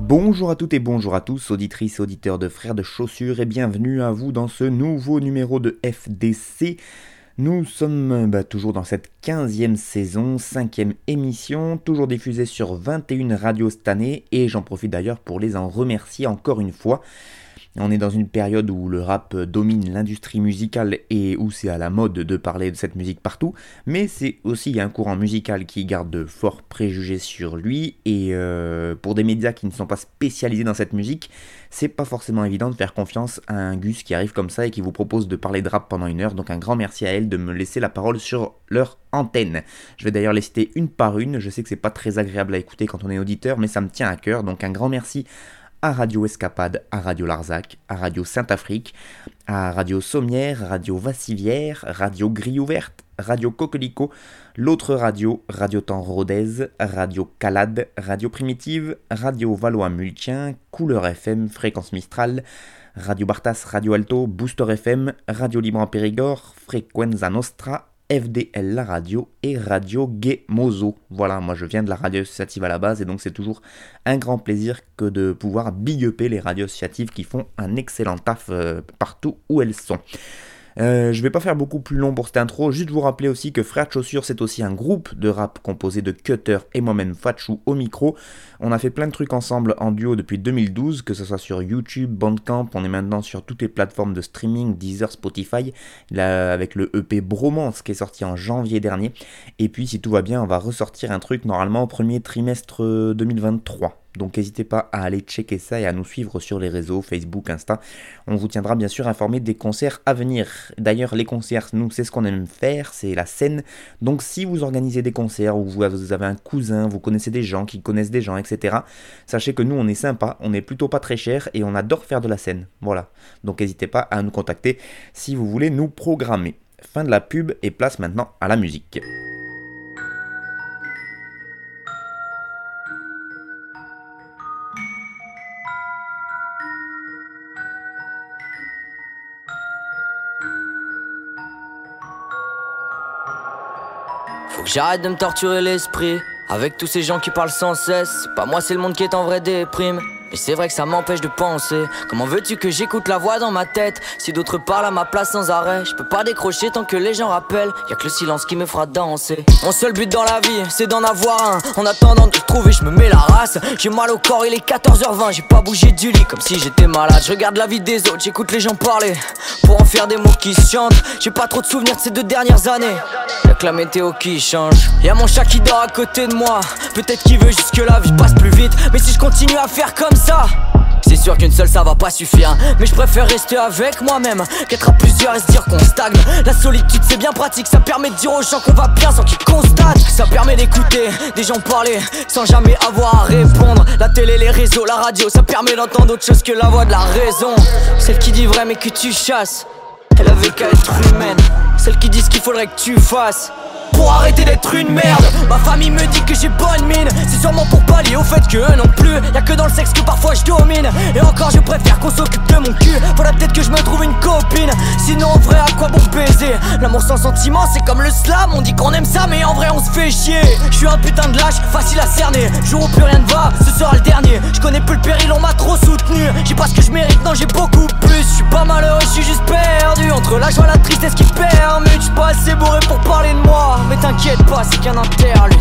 Bonjour à toutes et bonjour à tous, auditrices auditeurs de Frères de Chaussures, et bienvenue à vous dans ce nouveau numéro de FDC. Nous sommes bah, toujours dans cette 15e saison, 5e émission, toujours diffusée sur 21 radios cette année, et j'en profite d'ailleurs pour les en remercier encore une fois. On est dans une période où le rap domine l'industrie musicale et où c'est à la mode de parler de cette musique partout, mais c'est aussi un courant musical qui garde de forts préjugés sur lui et euh, pour des médias qui ne sont pas spécialisés dans cette musique, c'est pas forcément évident de faire confiance à un Gus qui arrive comme ça et qui vous propose de parler de rap pendant une heure. Donc un grand merci à elle de me laisser la parole sur leur antenne. Je vais d'ailleurs les citer une par une. Je sais que c'est pas très agréable à écouter quand on est auditeur, mais ça me tient à cœur. Donc un grand merci à Radio Escapade, à Radio Larzac, à Radio Saint-Afrique, à Radio Sommière, Radio Vassivière, Radio Grille Ouverte, Radio Coquelicot, l'autre radio, Radio Temps Rodez, Radio Calade, Radio Primitive, Radio Valois-Multien, Couleur FM, Fréquence Mistral, Radio Bartas, Radio Alto, Booster FM, Radio Libre en Périgord, Frequenza Nostra, FDL la radio et Radio Gay Mozo. Voilà, moi je viens de la radio associative à la base et donc c'est toujours un grand plaisir que de pouvoir big les radios associatives qui font un excellent taf euh, partout où elles sont. Euh, je vais pas faire beaucoup plus long pour cette intro, juste vous rappeler aussi que Frères de Chaussures c'est aussi un groupe de rap composé de Cutter et moi-même Fatchou au micro. On a fait plein de trucs ensemble en duo depuis 2012, que ce soit sur YouTube, Bandcamp, on est maintenant sur toutes les plateformes de streaming, Deezer, Spotify, avec le EP Bromance qui est sorti en janvier dernier. Et puis si tout va bien, on va ressortir un truc normalement au premier trimestre 2023. Donc n'hésitez pas à aller checker ça et à nous suivre sur les réseaux Facebook, Insta. On vous tiendra bien sûr informé des concerts à venir. D'ailleurs, les concerts, nous, c'est ce qu'on aime faire, c'est la scène. Donc si vous organisez des concerts ou vous avez un cousin, vous connaissez des gens qui connaissent des gens, sachez que nous, on est sympa, on est plutôt pas très cher et on adore faire de la scène. Voilà. Donc n'hésitez pas à nous contacter si vous voulez nous programmer. Fin de la pub et place maintenant à la musique. Faut que j'arrête de me torturer l'esprit avec tous ces gens qui parlent sans cesse. Pas moi, c'est le monde qui est en vraie déprime. Mais c'est vrai que ça m'empêche de penser. Comment veux-tu que j'écoute la voix dans ma tête? Si d'autres parlent à ma place sans arrêt, je peux pas décrocher tant que les gens rappellent. Y a que le silence qui me fera danser. Mon seul but dans la vie, c'est d'en avoir un. En attendant de trouver, je me mets la race. J'ai mal au corps, il est 14h20. J'ai pas bougé du lit comme si j'étais malade. Je regarde la vie des autres, j'écoute les gens parler. Pour en faire des mots qui se chantent. J'ai pas trop de souvenirs de ces deux dernières années. Y'a que la météo qui change. Y'a mon chat qui dort à côté de moi. Peut-être qu'il veut juste que la vie passe plus vite. Mais si je continue à faire comme C'est sûr qu'une seule ça va pas suffire. Mais je préfère rester avec moi-même Qu'être à plusieurs et se dire qu'on stagne. La solitude c'est bien pratique. Ça permet de dire aux gens qu'on va bien sans qu'ils constatent. Ça permet d'écouter des gens parler Sans jamais avoir à répondre. La télé, les réseaux, la radio Ça permet d'entendre autre chose que la voix de la raison. Celle qui dit vrai mais que tu chasses. Elle avait qu'à être humaine. Celle qui dit ce qu'il faudrait que tu fasses pour arrêter d'être une merde. Ma famille me dit que j'ai bonne mine. C'est sûrement pour pallier au fait que non plus Y'a que dans le sexe que parfois je domine. Et encore je préfère qu'on s'occupe de mon cul. Faudra peut-être que je me trouve une copine. Sinon en vrai à quoi bon baiser? L'amour sans sentiment c'est comme le slam. On dit qu'on aime ça mais en vrai on se fait chier. Je suis un putain de lâche, facile à cerner. Jour où plus rien ne va, ce sera le dernier. Je connais plus le péril, on m'a trop soutenu. J'ai pas ce que je mérite, non j'ai beaucoup plus. Je suis pas malheureux, je suis juste perdu. Entre la joie la tristesse qui permute Je pas assez bourré pour parler de moi mais t'inquiète pas, c'est qu'un interlude.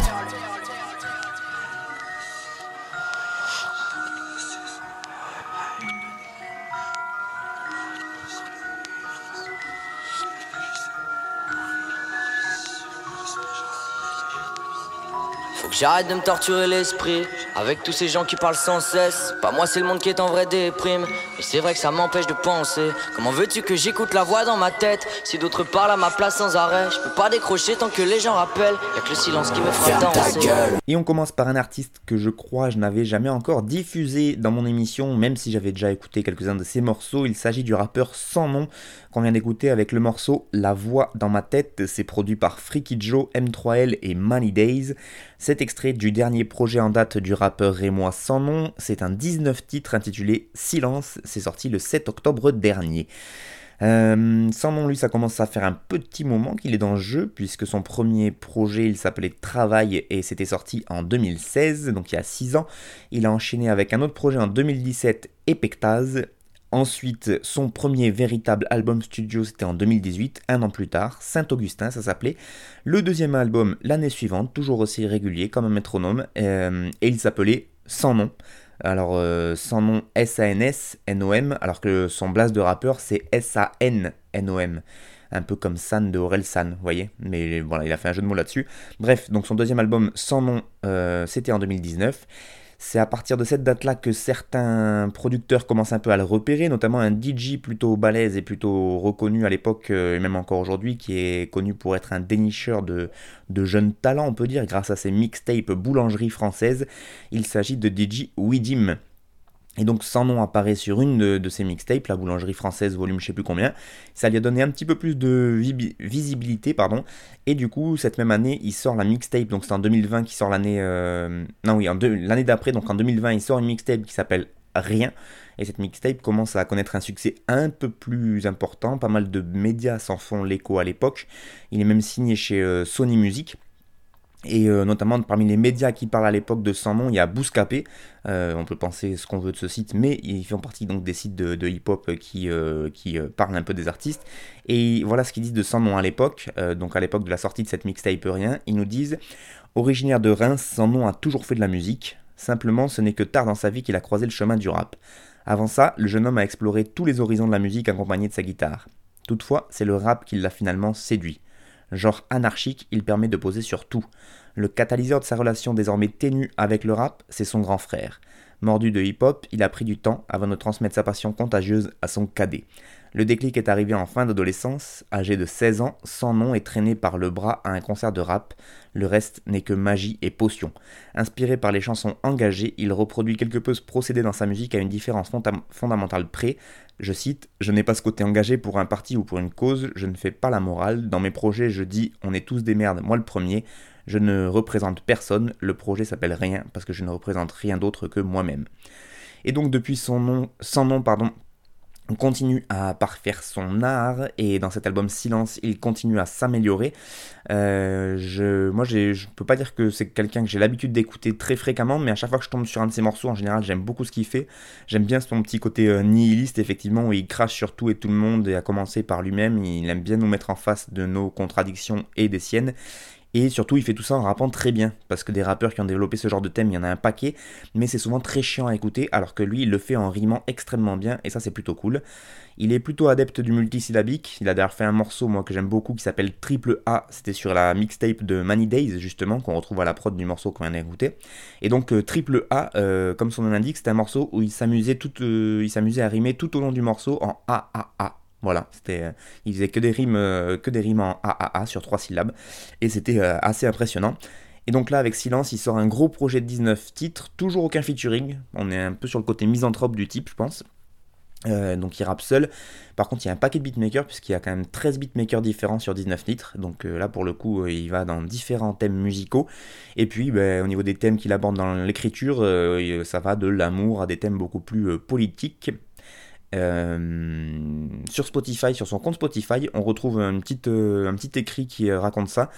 J'arrête de me torturer l'esprit avec tous ces gens qui parlent sans cesse. Pas moi, c'est le monde qui est en vrai déprime. Mais c'est vrai que ça m'empêche de penser. Comment veux-tu que j'écoute la voix dans ma tête? Si d'autres parlent à ma place sans arrêt, je peux pas décrocher tant que les gens rappellent. Y'a que le silence qui me fait danser. Et on commence par un artiste que je crois je n'avais jamais encore diffusé dans mon émission, même si j'avais déjà écouté quelques-uns de ses morceaux. Il s'agit du rappeur sans nom qu'on vient d'écouter avec le morceau La voix dans ma tête. C'est produit par Freaky Joe, M3L et Money Days. Cet extrait du dernier projet en date du rappeur Rémois sans nom, c'est un 19 titres intitulé Silence. C'est sorti le 7 octobre dernier. Euh, sans nom, lui, ça commence à faire un petit moment qu'il est dans le jeu, puisque son premier projet, il s'appelait Travail et c'était sorti en 2016, donc il y a 6 ans. Il a enchaîné avec un autre projet en 2017, Epectase. Ensuite, son premier véritable album studio, c'était en 2018, un an plus tard, Saint-Augustin, ça s'appelait. Le deuxième album, l'année suivante, toujours aussi régulier, comme un métronome, euh, et il s'appelait Sans nom. Alors, euh, sans nom S-A-N-S, N-O-M, alors que son blast de rappeur, c'est S-A-N-N-O-M. Un peu comme San de Aurel San, vous voyez Mais voilà, il a fait un jeu de mots là-dessus. Bref, donc son deuxième album, Sans nom, euh, c'était en 2019. C'est à partir de cette date-là que certains producteurs commencent un peu à le repérer, notamment un DJ plutôt balèze et plutôt reconnu à l'époque euh, et même encore aujourd'hui, qui est connu pour être un dénicheur de, jeunes talents, on peut dire, grâce à ses mixtapes boulangerie française. Il s'agit de DJ Widim. Et donc sans nom apparaît sur une de, ces mixtapes, la boulangerie française volume je sais plus combien. Ça lui a donné un petit peu plus de visibilité, pardon. Et du coup, cette même année, il sort la mixtape, donc c'est en 2020 qui sort l'année... Euh, non oui, l'année d'après, donc en 2020, il sort une mixtape qui s'appelle Rien. Et cette mixtape commence à connaître un succès un peu plus important. Pas mal de médias s'en font l'écho à l'époque. Il est même signé chez euh, Sony Music. Et euh, notamment parmi les médias qui parlent à l'époque de Nom, il y a Bouscapé. Euh, on peut penser ce qu'on veut de ce site, mais ils font partie donc des sites de, hip-hop qui, euh, parlent un peu des artistes. Et voilà ce qu'ils disent de Nom à l'époque. donc à l'époque de la sortie de cette mixtape Rien, ils nous disent Originaire de Reims, Nom a toujours fait de la musique. Simplement, ce n'est que tard dans sa vie qu'il a croisé le chemin du rap. Avant ça, le jeune homme a exploré tous les horizons de la musique accompagné de sa guitare. Toutefois, c'est le rap qui l'a finalement séduit. Genre anarchique, il permet de poser sur tout. Le catalyseur de sa relation désormais ténue avec le rap, c'est son grand frère. Mordu de hip-hop, il a pris du temps avant de transmettre sa passion contagieuse à son cadet. Le déclic est arrivé en fin d'adolescence, âgé de 16 ans, sans nom et traîné par le bras à un concert de rap. Le reste n'est que magie et potion. Inspiré par les chansons engagées, il reproduit quelque peu ce procédé dans sa musique à une différence fondamentale près. Je cite Je n'ai pas ce côté engagé pour un parti ou pour une cause, je ne fais pas la morale. Dans mes projets, je dis On est tous des merdes, moi le premier. Je ne représente personne, le projet s'appelle rien parce que je ne représente rien d'autre que moi-même. Et donc depuis son nom, sans nom pardon, on continue à parfaire son art et dans cet album Silence, il continue à s'améliorer. Euh, je, moi, je ne peux pas dire que c'est quelqu'un que j'ai l'habitude d'écouter très fréquemment, mais à chaque fois que je tombe sur un de ses morceaux, en général, j'aime beaucoup ce qu'il fait. J'aime bien son petit côté euh, nihiliste, effectivement, où il crache sur tout et tout le monde, et à commencer par lui-même. Il aime bien nous mettre en face de nos contradictions et des siennes. Et surtout, il fait tout ça en rappant très bien, parce que des rappeurs qui ont développé ce genre de thème, il y en a un paquet, mais c'est souvent très chiant à écouter, alors que lui, il le fait en rimant extrêmement bien, et ça, c'est plutôt cool. Il est plutôt adepte du multisyllabique, il a d'ailleurs fait un morceau, moi, que j'aime beaucoup, qui s'appelle Triple A, c'était sur la mixtape de Money Days, justement, qu'on retrouve à la prod du morceau qu'on vient d'écouter. Et donc, euh, Triple A, euh, comme son nom l'indique, c'est un morceau où il s'amusait tout, euh, il s'amusait à rimer tout au long du morceau en A, A, A. Voilà, c'était, euh, il faisait que des rimes, euh, que des rimes en AAA sur trois syllabes, et c'était euh, assez impressionnant. Et donc là, avec Silence, il sort un gros projet de 19 titres, toujours aucun featuring. On est un peu sur le côté misanthrope du type, je pense. donc il rappe seul. Par contre, il y a un paquet de beatmakers, puisqu'il y a quand même 13 beatmakers différents sur 19 titres. Donc là, pour le coup, il va dans différents thèmes musicaux. Et puis, ben, au niveau des thèmes qu'il aborde dans l'écriture, ça va de l'amour à des thèmes beaucoup plus politiques. Euh, sur Spotify, sur son compte Spotify, on retrouve euh, un petit écrit qui euh, raconte ça,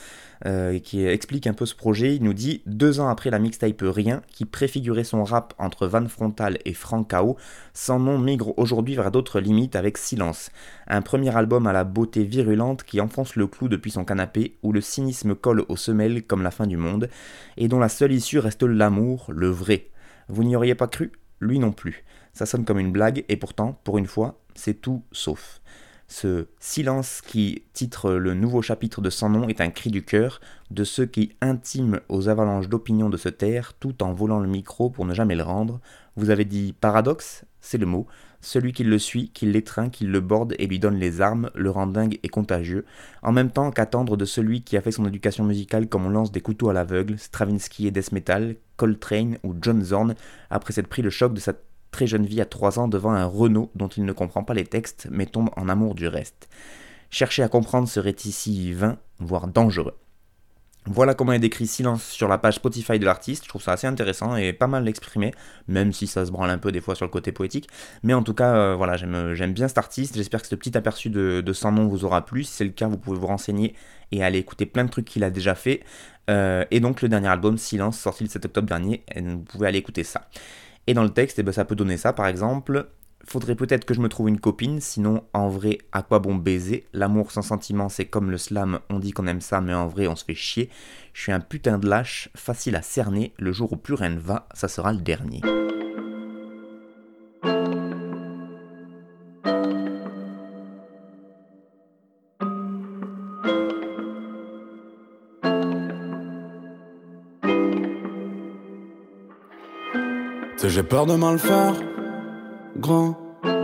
qui explique un peu ce projet. Il nous dit deux ans après la mixtape Rien, qui préfigurait son rap entre Van Frontal et Frank Kao, son nom migre aujourd'hui vers d'autres limites avec Silence. Un premier album à la beauté virulente qui enfonce le clou depuis son canapé, où le cynisme colle aux semelles comme la fin du monde, et dont la seule issue reste l'amour, le vrai. Vous n'y auriez pas cru? Lui non plus. Ça sonne comme une blague, et pourtant, pour une fois, c'est tout sauf. Ce silence qui titre le nouveau chapitre de Sans nom est un cri du cœur de ceux qui intiment aux avalanches d'opinion de se taire tout en volant le micro pour ne jamais le rendre. Vous avez dit paradoxe C'est le mot. Celui qui le suit, qui l'étreint, qui le borde et lui donne les armes, le rend dingue et contagieux, en même temps qu'attendre de celui qui a fait son éducation musicale comme on lance des couteaux à l'aveugle, Stravinsky et Death Metal, Coltrane ou John Zorn, après s'être pris le choc de sa très jeune vie à 3 ans devant un Renault dont il ne comprend pas les textes mais tombe en amour du reste. Chercher à comprendre serait ici vain, voire dangereux. Voilà comment est décrit Silence sur la page Spotify de l'artiste. Je trouve ça assez intéressant et pas mal exprimé, même si ça se branle un peu des fois sur le côté poétique. Mais en tout cas, euh, voilà, j'aime bien cet artiste. J'espère que ce petit aperçu de, son nom vous aura plu. Si c'est le cas, vous pouvez vous renseigner et aller écouter plein de trucs qu'il a déjà fait. Euh, et donc le dernier album, Silence, sorti le 7 octobre dernier, vous pouvez aller écouter ça. Et dans le texte, eh ben, ça peut donner ça, par exemple. Faudrait peut-être que je me trouve une copine, sinon en vrai, à quoi bon baiser? L'amour sans sentiment, c'est comme le slam, on dit qu'on aime ça, mais en vrai, on se fait chier. Je suis un putain de lâche, facile à cerner, le jour où plus rien ne va, ça sera le dernier. J'ai peur de mal faire, grand.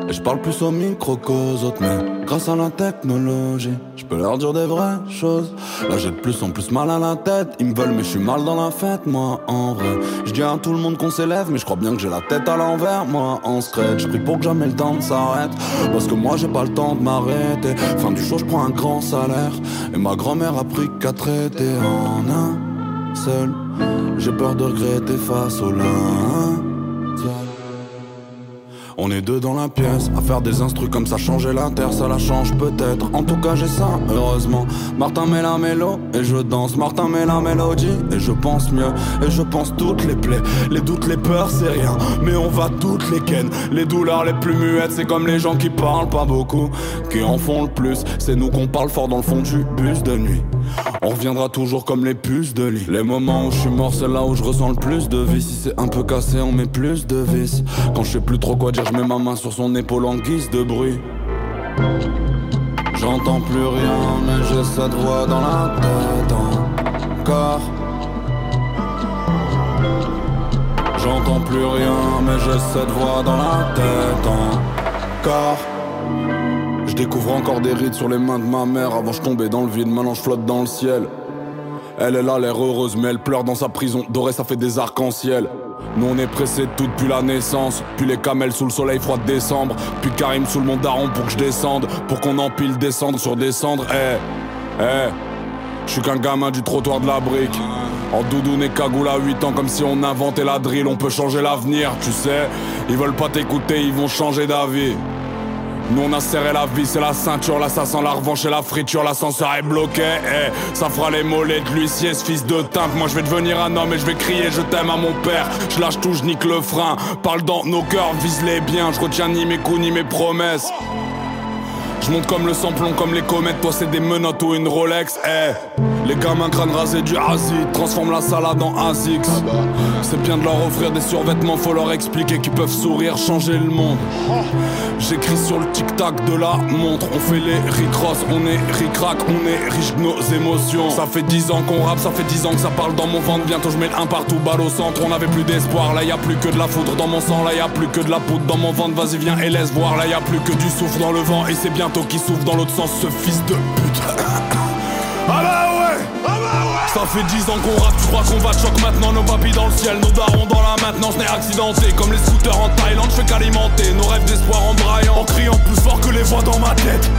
Et je parle plus au micro qu'aux autres, mais grâce à la technologie, je peux leur dire des vraies choses. Là j'ai de plus en plus mal à la tête, ils me veulent mais je suis mal dans la fête, moi en vrai. Je dis à tout le monde qu'on s'élève, mais je crois bien que j'ai la tête à l'envers, moi en secret. Je prie pour que jamais le temps s'arrête, parce que moi j'ai pas le temps de m'arrêter. Fin du jour je prends un grand salaire, et ma grand-mère a pris qu'à traiter en un seul. J'ai peur de regretter face au lin. On est deux dans la pièce, à faire des instrus comme ça changer la terre, ça la change peut-être. En tout cas j'ai ça, heureusement. Martin met la mélo et je danse. Martin met la mélodie et je pense mieux. Et je pense toutes les plaies, les doutes, les peurs, c'est rien. Mais on va toutes les ken. Les douleurs les plus muettes, c'est comme les gens qui parlent pas beaucoup, qui en font le plus. C'est nous qu'on parle fort dans le fond du bus de nuit. On reviendra toujours comme les puces de lit. Les moments où je suis mort, c'est là où je ressens le plus de vie. Si c'est un peu cassé, on met plus de vis. Quand je sais plus trop quoi dire, je mets ma main sur son épaule en guise de bruit. J'entends plus rien, mais j'ai cette voix dans la tête encore. J'entends plus rien, mais j'ai cette voix dans la tête encore. Je découvre encore des rides sur les mains de ma mère avant je tombais dans le vide, maintenant je flotte dans le ciel. Elle, elle a l'air heureuse, mais elle pleure dans sa prison. Doré, ça fait des arcs-en-ciel. Nous on est pressés de tout depuis la naissance. Puis les camels sous le soleil froid de décembre. Puis Karim sous le mont daron pour que je descende. Pour qu'on empile descendre sur descendre Eh, eh. Je suis qu'un gamin du trottoir de la brique. En doudoune et cagoule à 8 ans comme si on inventait la drill. On peut changer l'avenir, tu sais. Ils veulent pas t'écouter, ils vont changer d'avis nous on a serré la vis et la ceinture, sent la revanche et la friture, l'ascenseur est bloqué, eh, ça fera les mollets de l'huissier, ce fils de teinte. Moi je vais devenir un homme et je vais crier je t'aime à mon père. Je lâche tout, je nique le frein, parle dans nos cœurs, vise les biens, je retiens ni mes coups ni mes promesses. Je monte comme le samplon, comme les comètes, toi c'est des menottes ou une Rolex, eh Les gamins crâne rasé du acide, transforme la salade en ASICS. C'est bien de leur offrir des survêtements, faut leur expliquer qu'ils peuvent sourire, changer le monde. J'écris sur le tic-tac de la montre, on fait les ricross, on est ricrac, on est riche de nos émotions. Ça fait dix ans qu'on rappe, ça fait dix ans que ça parle dans mon ventre, bientôt je mets un partout, balle au centre, on avait plus d'espoir, là y a plus que de la foudre dans mon sang, là y a plus que de la poudre dans mon ventre, vas-y viens et laisse voir, là y a plus que du souffle dans le vent. Et c'est bien qui souffle dans l'autre sens, ce fils de pute. ah bah ouais. Ça fait 10 ans qu'on rappe, tu crois qu'on va de choc maintenant Nos papis dans le ciel, nos darons dans la maintenance n'est accidenté Comme les scooters en Thaïlande, je fais qu'alimenter Nos rêves d'espoir en braillant, en criant plus fort que les voix dans ma tête.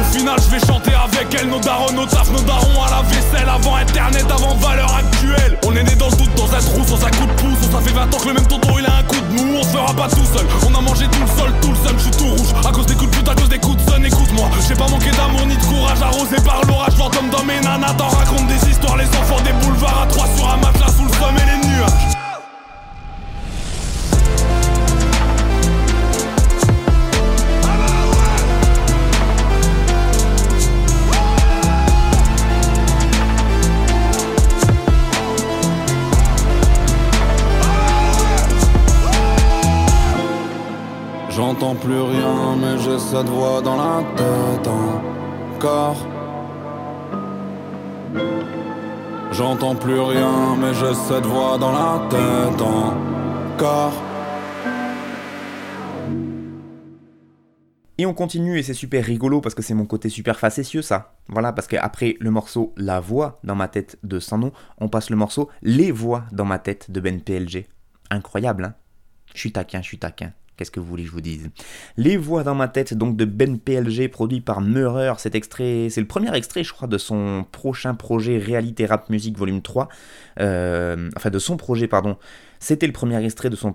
Au final je vais chanter avec elle, nos darons, nos taf, nos darons à la vaisselle Avant internet, avant valeur actuelle. On est né dans le doute, dans un trou, sans un coup de pouce Ça fait 20 ans que le même tonton il a un coup de mou On se fera pas tout seul, on a mangé tout le sol, tout le seul, je suis tout rouge À cause des coups de pute, à cause des coups de son, écoute-moi. J'ai pas manqué d'amour ni de courage, arrosé par l'orage Fantôme dans mes nanas, t'en raconte des histoires, les enfants des boulevards à trois sur un matelas sous le sommet les nuages J'entends plus rien, mais j'ai cette voix dans la tête encore. J'entends plus rien, mais j'ai cette voix dans la tête encore. Et on continue et c'est super rigolo parce que c'est mon côté super facétieux ça. Voilà, parce qu'après le morceau La voix dans ma tête de Sans nom, on passe le morceau Les voix dans ma tête de Ben PLG. Incroyable, hein Je suis taquin, je suis taquin. Qu'est-ce que vous voulez que je vous dise? Les voix dans ma tête, donc de Ben PLG, produit par Meurer. Cet extrait, c'est le premier extrait, je crois, de son prochain projet Réalité Rap Music Volume 3. Euh, enfin, de son projet, pardon. C'était le premier extrait de son,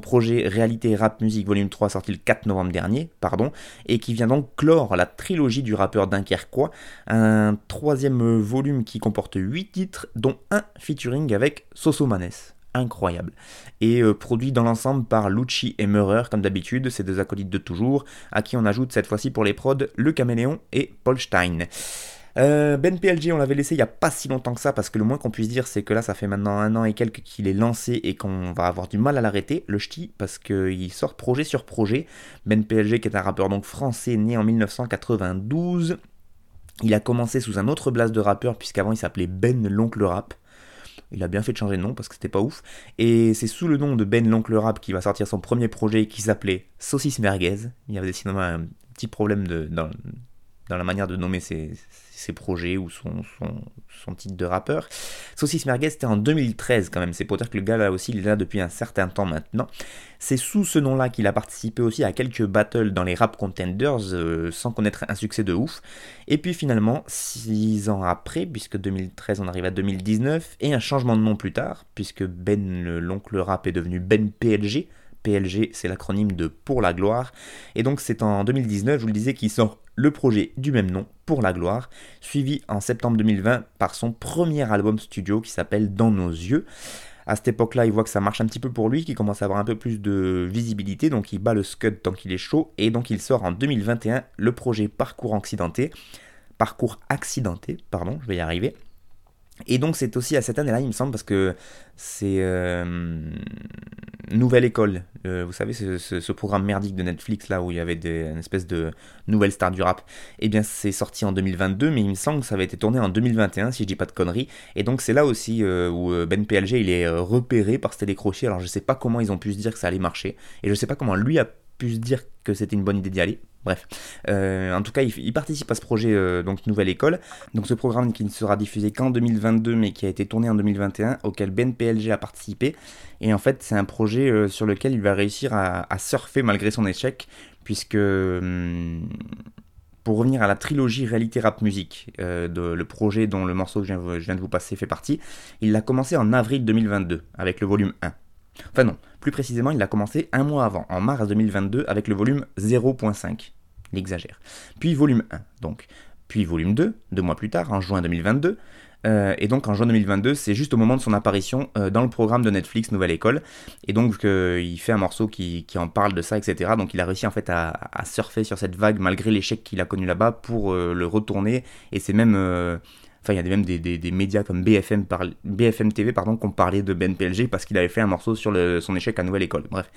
projet Réalité Rap Music Volume 3, sorti le 4 novembre dernier, pardon, et qui vient donc clore la trilogie du rappeur dunkerquois. Un troisième volume qui comporte 8 titres, dont un featuring avec Soso Manes incroyable. Et euh, produit dans l'ensemble par Lucci et Meurer, comme d'habitude, ces deux acolytes de toujours, à qui on ajoute cette fois-ci pour les prods le Caméléon et Paul Stein. Euh, ben PLG, on l'avait laissé il n'y a pas si longtemps que ça, parce que le moins qu'on puisse dire, c'est que là, ça fait maintenant un an et quelques qu'il est lancé et qu'on va avoir du mal à l'arrêter, le ch'ti, parce qu'il sort projet sur projet. Ben PLG, qui est un rappeur donc français, né en 1992. Il a commencé sous un autre blast de rappeur, puisqu'avant il s'appelait Ben l'Oncle Rap. Il a bien fait de changer de nom parce que c'était pas ouf. Et c'est sous le nom de Ben l'Oncle Rap qui va sortir son premier projet qui s'appelait Saucisse Merguez. Il y avait décidément un petit problème dans, dans la manière de nommer ses, ses projets ou son, son, titre de rappeur. Saucisse Merguez, c'était en 2013 quand même, c'est pour dire que le gars là aussi, il est là depuis un certain temps maintenant. C'est sous ce nom-là qu'il a participé aussi à quelques battles dans les rap contenders euh, sans connaître un succès de ouf. Et puis finalement, six ans après, puisque 2013 on arrive à 2019, et un changement de nom plus tard, puisque Ben l'oncle rap est devenu Ben PLG, PLG, c'est l'acronyme de Pour la gloire. Et donc c'est en 2019, je vous le disais, qu'il sort le projet du même nom, Pour la gloire, suivi en septembre 2020 par son premier album studio qui s'appelle Dans nos yeux. À cette époque-là, il voit que ça marche un petit peu pour lui, qu'il commence à avoir un peu plus de visibilité, donc il bat le scud tant qu'il est chaud, et donc il sort en 2021 le projet Parcours accidenté. Parcours accidenté, pardon, je vais y arriver. Et donc c'est aussi à cette année-là, il me semble, parce que c'est euh, Nouvelle École. Euh, vous savez, ce, programme merdique de Netflix, là, où il y avait une espèce de nouvelle star du rap. Eh bien, c'est sorti en 2022, mais il me semble que ça avait été tourné en 2021, si je dis pas de conneries. Et donc c'est là aussi euh, où Ben PLG, il est repéré par ce télécrochet. Alors je sais pas comment ils ont pu se dire que ça allait marcher. Et je sais pas comment lui a pu se dire que c'était une bonne idée d'y aller. Bref, euh, en tout cas, il, participe à ce projet, euh, donc Nouvelle École. Donc ce programme qui ne sera diffusé qu'en 2022, mais qui a été tourné en 2021, auquel Ben PLG a participé. Et en fait, c'est un projet euh, sur lequel il va réussir à, surfer malgré son échec, puisque hum, pour revenir à la trilogie Réalité Rap Musique, de, le projet dont le morceau que je viens, je viens de vous passer fait partie, il l'a commencé en avril 2022 avec le volume 1. Enfin non, plus précisément, il l'a commencé un mois avant, en mars 2022, avec le volume 0.5. Il exagère. Puis volume 1, donc. Puis volume 2, deux mois plus tard, en juin 2022. Euh, et donc en juin 2022, c'est juste au moment de son apparition euh, dans le programme de Netflix Nouvelle École. Et donc euh, il fait un morceau qui, en parle de ça, etc. Donc il a réussi en fait à, à surfer sur cette vague malgré l'échec qu'il a connu là-bas pour le retourner. Et c'est même Enfin, il y a même des, médias comme BFM, BFM TV pardon, qui ont parlé de Ben PLG parce qu'il avait fait un morceau sur son échec à Nouvelle École. Bref.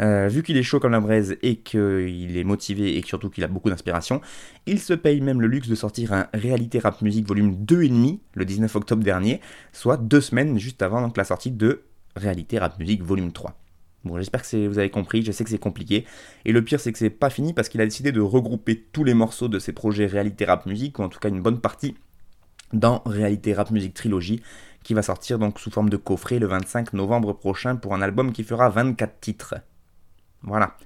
Euh, vu qu'il est chaud comme la braise et qu'il est motivé et surtout qu'il a beaucoup d'inspiration, il se paye même le luxe de sortir un Réalité Rap Music volume 2,5 le 19 octobre dernier, soit deux semaines juste avant donc, la sortie de Réalité Rap Music volume 3. Bon, j'espère que vous avez compris, je sais que c'est compliqué. Et le pire, c'est que c'est pas fini parce qu'il a décidé de regrouper tous les morceaux de ses projets Réalité Rap Music, ou en tout cas une bonne partie, dans Réalité Rap Music Trilogy, qui va sortir donc sous forme de coffret le 25 novembre prochain pour un album qui fera 24 titres. Voilà.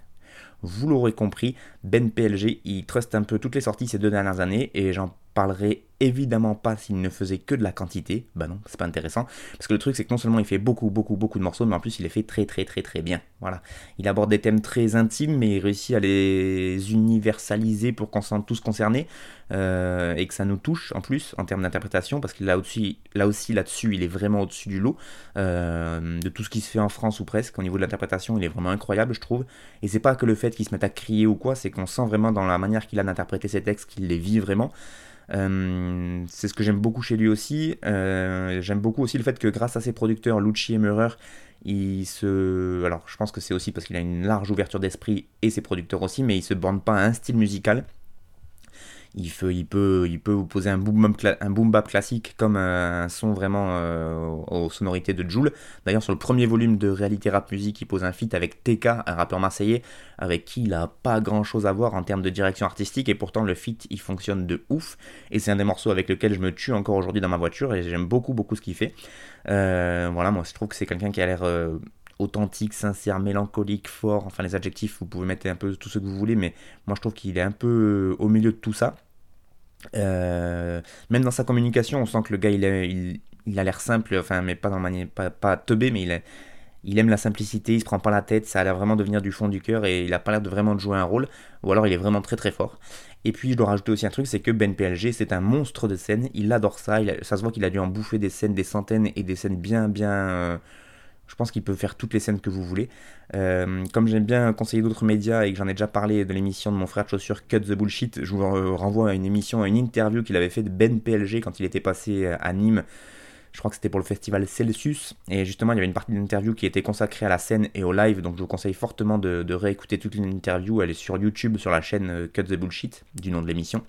Vous l'aurez compris, Ben PLG, il trust un peu toutes les sorties ces deux dernières années, et j'en parlerai évidemment pas s'il ne faisait que de la quantité. Bah non, c'est pas intéressant. Parce que le truc, c'est que non seulement il fait beaucoup, beaucoup, beaucoup de morceaux, mais en plus il les fait très, très, très, très bien. Voilà. Il aborde des thèmes très intimes, mais il réussit à les universaliser pour qu'on se sente tous concernés. Euh, et que ça nous touche en plus en termes d'interprétation, parce que là aussi, là aussi là-dessus, il est vraiment au-dessus du lot. Euh, de tout ce qui se fait en France ou presque, au niveau de l'interprétation, il est vraiment incroyable, je trouve. Et c'est pas que le fait qu'il se mette à crier ou quoi, c'est qu'on sent vraiment dans la manière qu'il a d'interpréter ses textes qu'il les vit vraiment. Euh, c'est ce que j'aime beaucoup chez lui aussi. Euh, j'aime beaucoup aussi le fait que grâce à ses producteurs, Lucci et Meurer, il se. Alors, je pense que c'est aussi parce qu'il a une large ouverture d'esprit et ses producteurs aussi, mais il se bande pas à un style musical. Il, peut, vous poser un boom, un boom bap classique comme un, son vraiment euh, aux sonorités de Joule. D'ailleurs, sur le premier volume de Réalité Rap Music, il pose un feat avec TK, un rappeur marseillais, avec qui il a pas grand chose à voir en termes de direction artistique, et pourtant le feat il fonctionne de ouf. Et c'est un des morceaux avec lequel je me tue encore aujourd'hui dans ma voiture, et j'aime beaucoup, beaucoup ce qu'il fait. Euh, voilà, moi je trouve que c'est quelqu'un qui a l'air. Euh, authentique, sincère, mélancolique, fort, enfin les adjectifs, vous pouvez mettre un peu tout ce que vous voulez, mais moi je trouve qu'il est un peu au milieu de tout ça. Euh, même dans sa communication, on sent que le gars, il a, l'air simple, enfin, mais pas dans manière, pas, pas teubé, mais il, aime la simplicité, il se prend pas la tête, ça a l'air vraiment de venir du fond du cœur et il a pas l'air de vraiment jouer un rôle, ou alors il est vraiment très très fort. Et puis je dois rajouter aussi un truc, c'est que Ben PLG, c'est un monstre de scène, il adore ça, ça se voit qu'il a dû en bouffer des scènes, des centaines et des scènes bien bien euh, je pense qu'il peut faire toutes les scènes que vous voulez. Euh, comme j'aime bien conseiller d'autres médias et que j'en ai déjà parlé de l'émission de mon frère de chaussure Cut the Bullshit, je vous renvoie à une émission, à une interview qu'il avait fait de Ben PLG quand il était passé à Nîmes. Je crois que c'était pour le festival Celsius. Et justement, il y avait une partie de l'interview qui était consacrée à la scène et au live. Donc je vous conseille fortement de, de réécouter toute l'interview. Elle est sur YouTube, sur la chaîne euh, Cut the Bullshit, du nom de l'émission.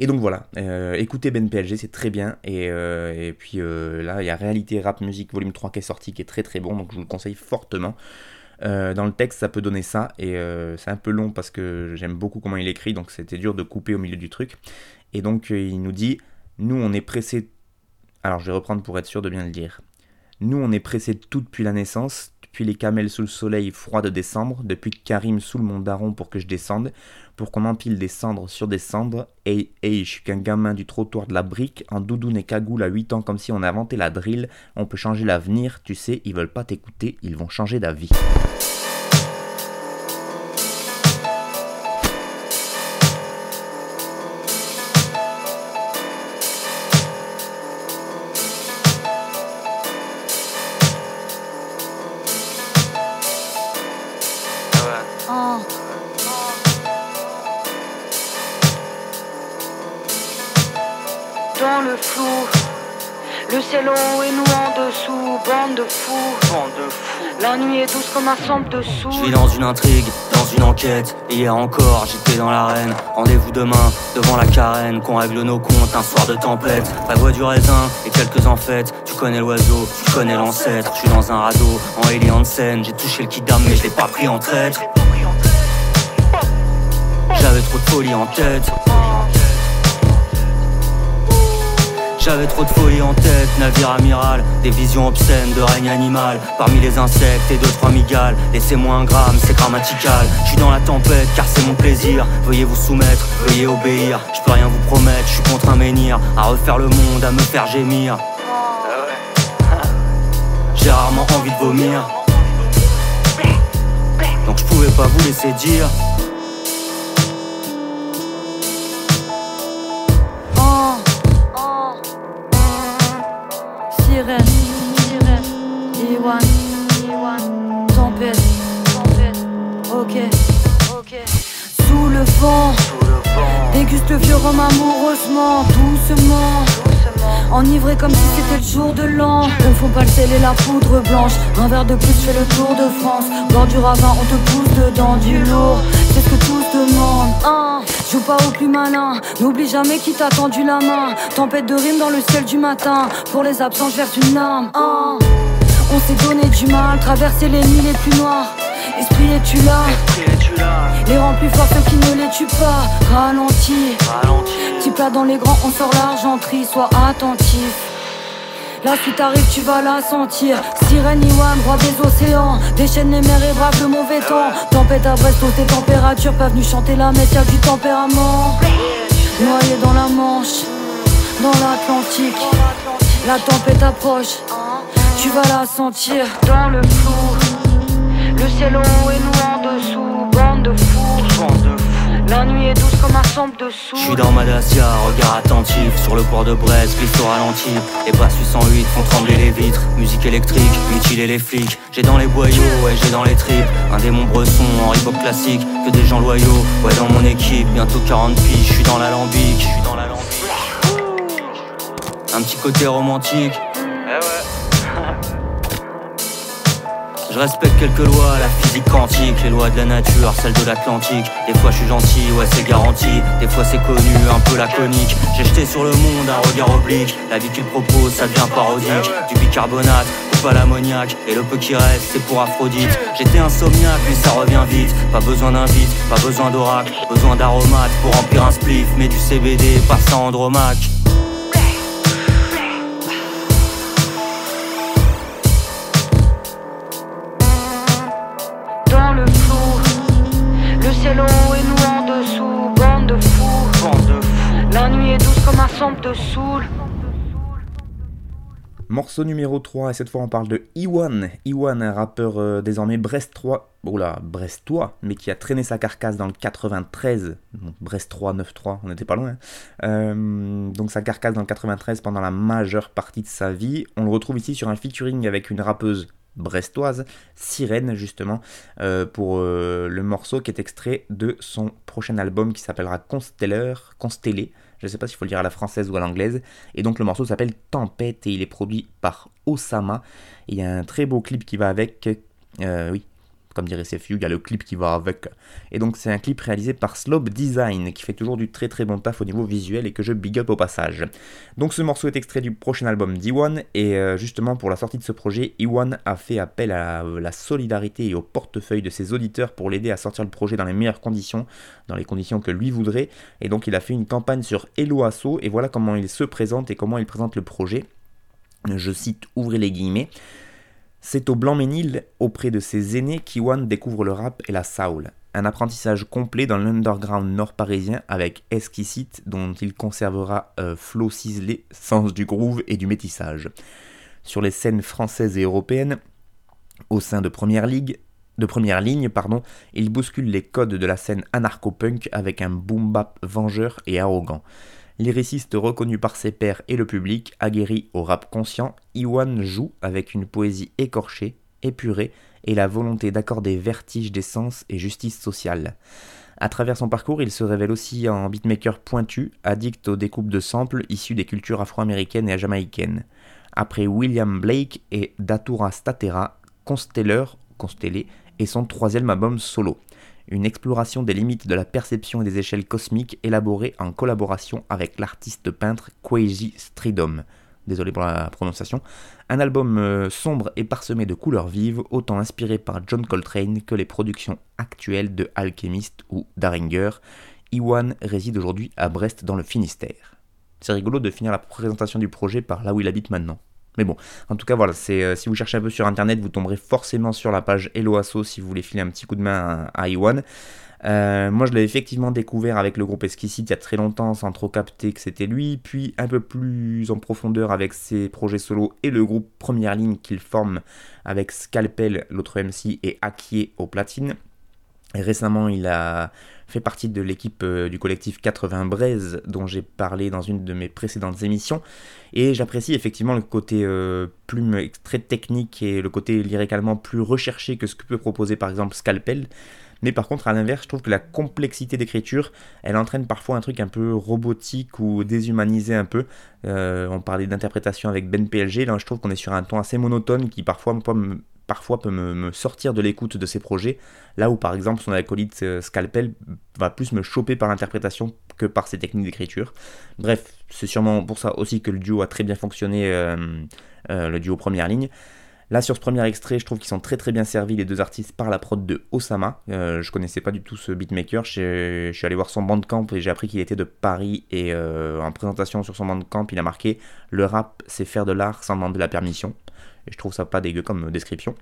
Et donc voilà, euh, écoutez Ben PLG, c'est très bien. Et, euh, puis euh, là, il y a Réalité Rap Music Volume 3 qui est sorti, qui est très très bon, donc je vous le conseille fortement. dans le texte, ça peut donner ça, et c'est un peu long parce que j'aime beaucoup comment il écrit, donc c'était dur de couper au milieu du truc. Et donc il nous dit, nous on est pressé. Alors je vais reprendre pour être sûr de bien le dire. Nous on est pressé tout depuis la naissance, depuis les camels sous le soleil froid de décembre, depuis Karim sous le mont daron pour que je descende, pour qu'on empile des cendres sur des cendres. Et hey, je suis qu'un gamin du trottoir de la brique, en doudoune et cagoule à 8 ans comme si on inventait la drill. On peut changer l'avenir, tu sais, ils veulent pas t'écouter, ils vont changer d'avis. Je vis dans une intrigue, dans une enquête. Hier encore, j'étais dans l'arène. Rendez-vous demain, devant la carène. Qu'on règle nos comptes un soir de tempête. La voix du raisin et quelques en fait. Tu connais l'oiseau, tu connais l'ancêtre. Je suis dans un radeau, en Elian scène. J'ai touché le kidam, mais je l'ai pas pris en traître. J'avais trop de folie en tête. J'avais trop de folie en tête, navire amiral, des visions obscènes de règne animal. Parmi les insectes et deux trois migales, laissez-moi un gramme, c'est grammatical. Je suis dans la tempête car c'est mon plaisir. Veuillez vous soumettre, veuillez obéir. Je peux rien vous promettre, je suis contre un menhir, à refaire le monde, à me faire gémir. J'ai rarement envie de vomir. Donc je pouvais pas vous laisser dire. C'était le jour de l'an. Confond pas le sel et la poudre blanche. Un verre de plus fait le tour de France. Bord du ravin on te pousse dedans du lourd. C'est ce que tous demandent hein. Joue pas au plus malin. N'oublie jamais qui t'a tendu la main. Tempête de rime dans le ciel du matin. Pour les absents je verse une larme hein. On s'est donné du mal Traverser les nuits les plus noires. Esprit es-tu là? Les rangs plus forts ceux qui ne les tuent pas. Ralentis. Petit plat dans les grands on sort l'argenterie. Sois attentif la suite arrive, tu vas la sentir. Sirène Iwan, roi des océans. Déchaîne les mers et brave le mauvais temps. Tempête à Brest, tes températures. Pas venu chanter la messe, y'a du tempérament. Noyé dans la Manche, dans l'Atlantique. La tempête approche, tu vas la sentir dans le flou. Le ciel haut et nous en dessous, bande de. La nuit est douce comme un sample dessous. Je suis dans Madassia, regard attentif sur le port de Brest, glisse au ralenti. Les brasses 808 font trembler les vitres. Musique électrique, mutiler les flics. J'ai dans les boyaux, ouais, j'ai dans les tripes. Un démon bresson en hip-hop classique. Que des gens loyaux, ouais, dans mon équipe. Bientôt 40 piges, je suis dans l'alambic. Je suis dans l'alambic. Un petit côté romantique. Eh ouais. Je respecte quelques lois, la physique quantique, les lois de la nature, celles de l'Atlantique. Des fois je suis gentil, ouais c'est garanti. Des fois c'est connu, un peu laconique. J'ai jeté sur le monde un regard oblique. La vie qu'il propose, ça devient parodique. Du bicarbonate, pas l'ammoniaque. Et le peu qui reste, c'est pour Aphrodite. J'étais insomniaque, mais ça revient vite. Pas besoin d'invite, pas besoin d'oracle. Besoin d'aromates pour remplir un spliff. Mais du CBD, pas sans andromaque. Morceau numéro 3, et cette fois on parle de Iwan. Iwan, un rappeur euh, désormais brestois, oula, brestois, mais qui a traîné sa carcasse dans le 93, donc Brest 3, 9-3, on n'était pas loin. Hein. Euh, donc sa carcasse dans le 93 pendant la majeure partie de sa vie. On le retrouve ici sur un featuring avec une rappeuse brestoise, Sirène justement, euh, pour le morceau qui est extrait de son prochain album qui s'appellera Consteller, Constellé je ne sais pas s'il faut le dire à la française ou à l'anglaise. Et donc le morceau s'appelle Tempête et il est produit par Osama. il y a un très beau clip qui va avec. Euh, oui, comme dirait CFU, il y a le clip qui va avec. Et donc c'est un clip réalisé par Slope Design, qui fait toujours du très très bon taf au niveau visuel et que je big up au passage. Donc ce morceau est extrait du prochain album d'Iwan, et euh, justement pour la sortie de ce projet, Iwan a fait appel à la solidarité et au portefeuille de ses auditeurs pour l'aider à sortir le projet dans les meilleures conditions, dans les conditions que lui voudrait, et donc il a fait une campagne sur Hello Asso, et voilà comment il se présente et comment il présente le projet. Je cite, ouvrez les guillemets. C'est au Blanc-Ménil, auprès de ses aînés, qu'Iwan découvre le rap et la soul. Un apprentissage complet dans l'underground nord-parisien avec Esquisite, dont il conservera euh, flow ciselé, sens du groove et du métissage. Sur les scènes françaises et européennes, au sein de Première Ligue, ligne, il bouscule les codes de la scène anarcho-punk avec un boom bap vengeur et arrogant. Lyriciste reconnu par ses pairs et le public, aguerri au rap conscient, Iwan joue avec une poésie écorchée, épurée et la volonté d'accorder vertige des sens et justice sociale. À travers son parcours, il se révèle aussi un beatmaker pointu, addict aux découpes de samples issus des cultures afro-américaines et jamaïcaines. Après William Blake et Datura Statera, Consteller, Constellé, est son troisième album solo une exploration des limites de la perception et des échelles cosmiques élaborée en collaboration avec l'artiste peintre Kwesi Stridom. Désolé pour la prononciation. Un album euh, sombre et parsemé de couleurs vives, autant inspiré par John Coltrane que les productions actuelles de Alchemist ou Daringer. Iwan réside aujourd'hui à Brest dans le Finistère. C'est rigolo de finir la présentation du projet par là où il habite maintenant. Mais bon, en tout cas, voilà, euh, si vous cherchez un peu sur internet, vous tomberez forcément sur la page Eloasso si vous voulez filer un petit coup de main à, Iwan. Euh, moi, je l'ai effectivement découvert avec le groupe Esquisite il y a très longtemps sans trop capter que c'était lui, puis un peu plus en profondeur avec ses projets solo et le groupe Première Ligne qu'il forme avec Scalpel, l'autre MC, et Akier au platine. Et récemment, il a fait partie de l'équipe euh, du collectif 80 Braise dont j'ai parlé dans une de mes précédentes émissions. Et j'apprécie effectivement le côté euh, plume très technique et le côté lyricalement plus recherché que ce que peut proposer par exemple Scalpel. Mais par contre, à l'inverse, je trouve que la complexité d'écriture, elle entraîne parfois un truc un peu robotique ou déshumanisé un peu. Euh, on parlait d'interprétation avec Ben PLG, là je trouve qu'on est sur un ton assez monotone qui parfois me, parfois peut me, sortir de l'écoute de ses projets, là où par exemple son acolyte euh, Scalpel va plus me choper par l'interprétation que par ses techniques d'écriture. Bref, c'est sûrement pour ça aussi que le duo a très bien fonctionné, euh, euh, le duo première ligne. Là, sur ce premier extrait, je trouve qu'ils sont très très bien servis, les deux artistes, par la prod de Osama. je connaissais pas du tout ce beatmaker. Je suis allé voir son bandcamp et j'ai appris qu'il était de Paris. Et en présentation sur son bandcamp, il a marqué Le rap, c'est faire de l'art sans demander la permission. Je trouve ça pas dégueu comme description.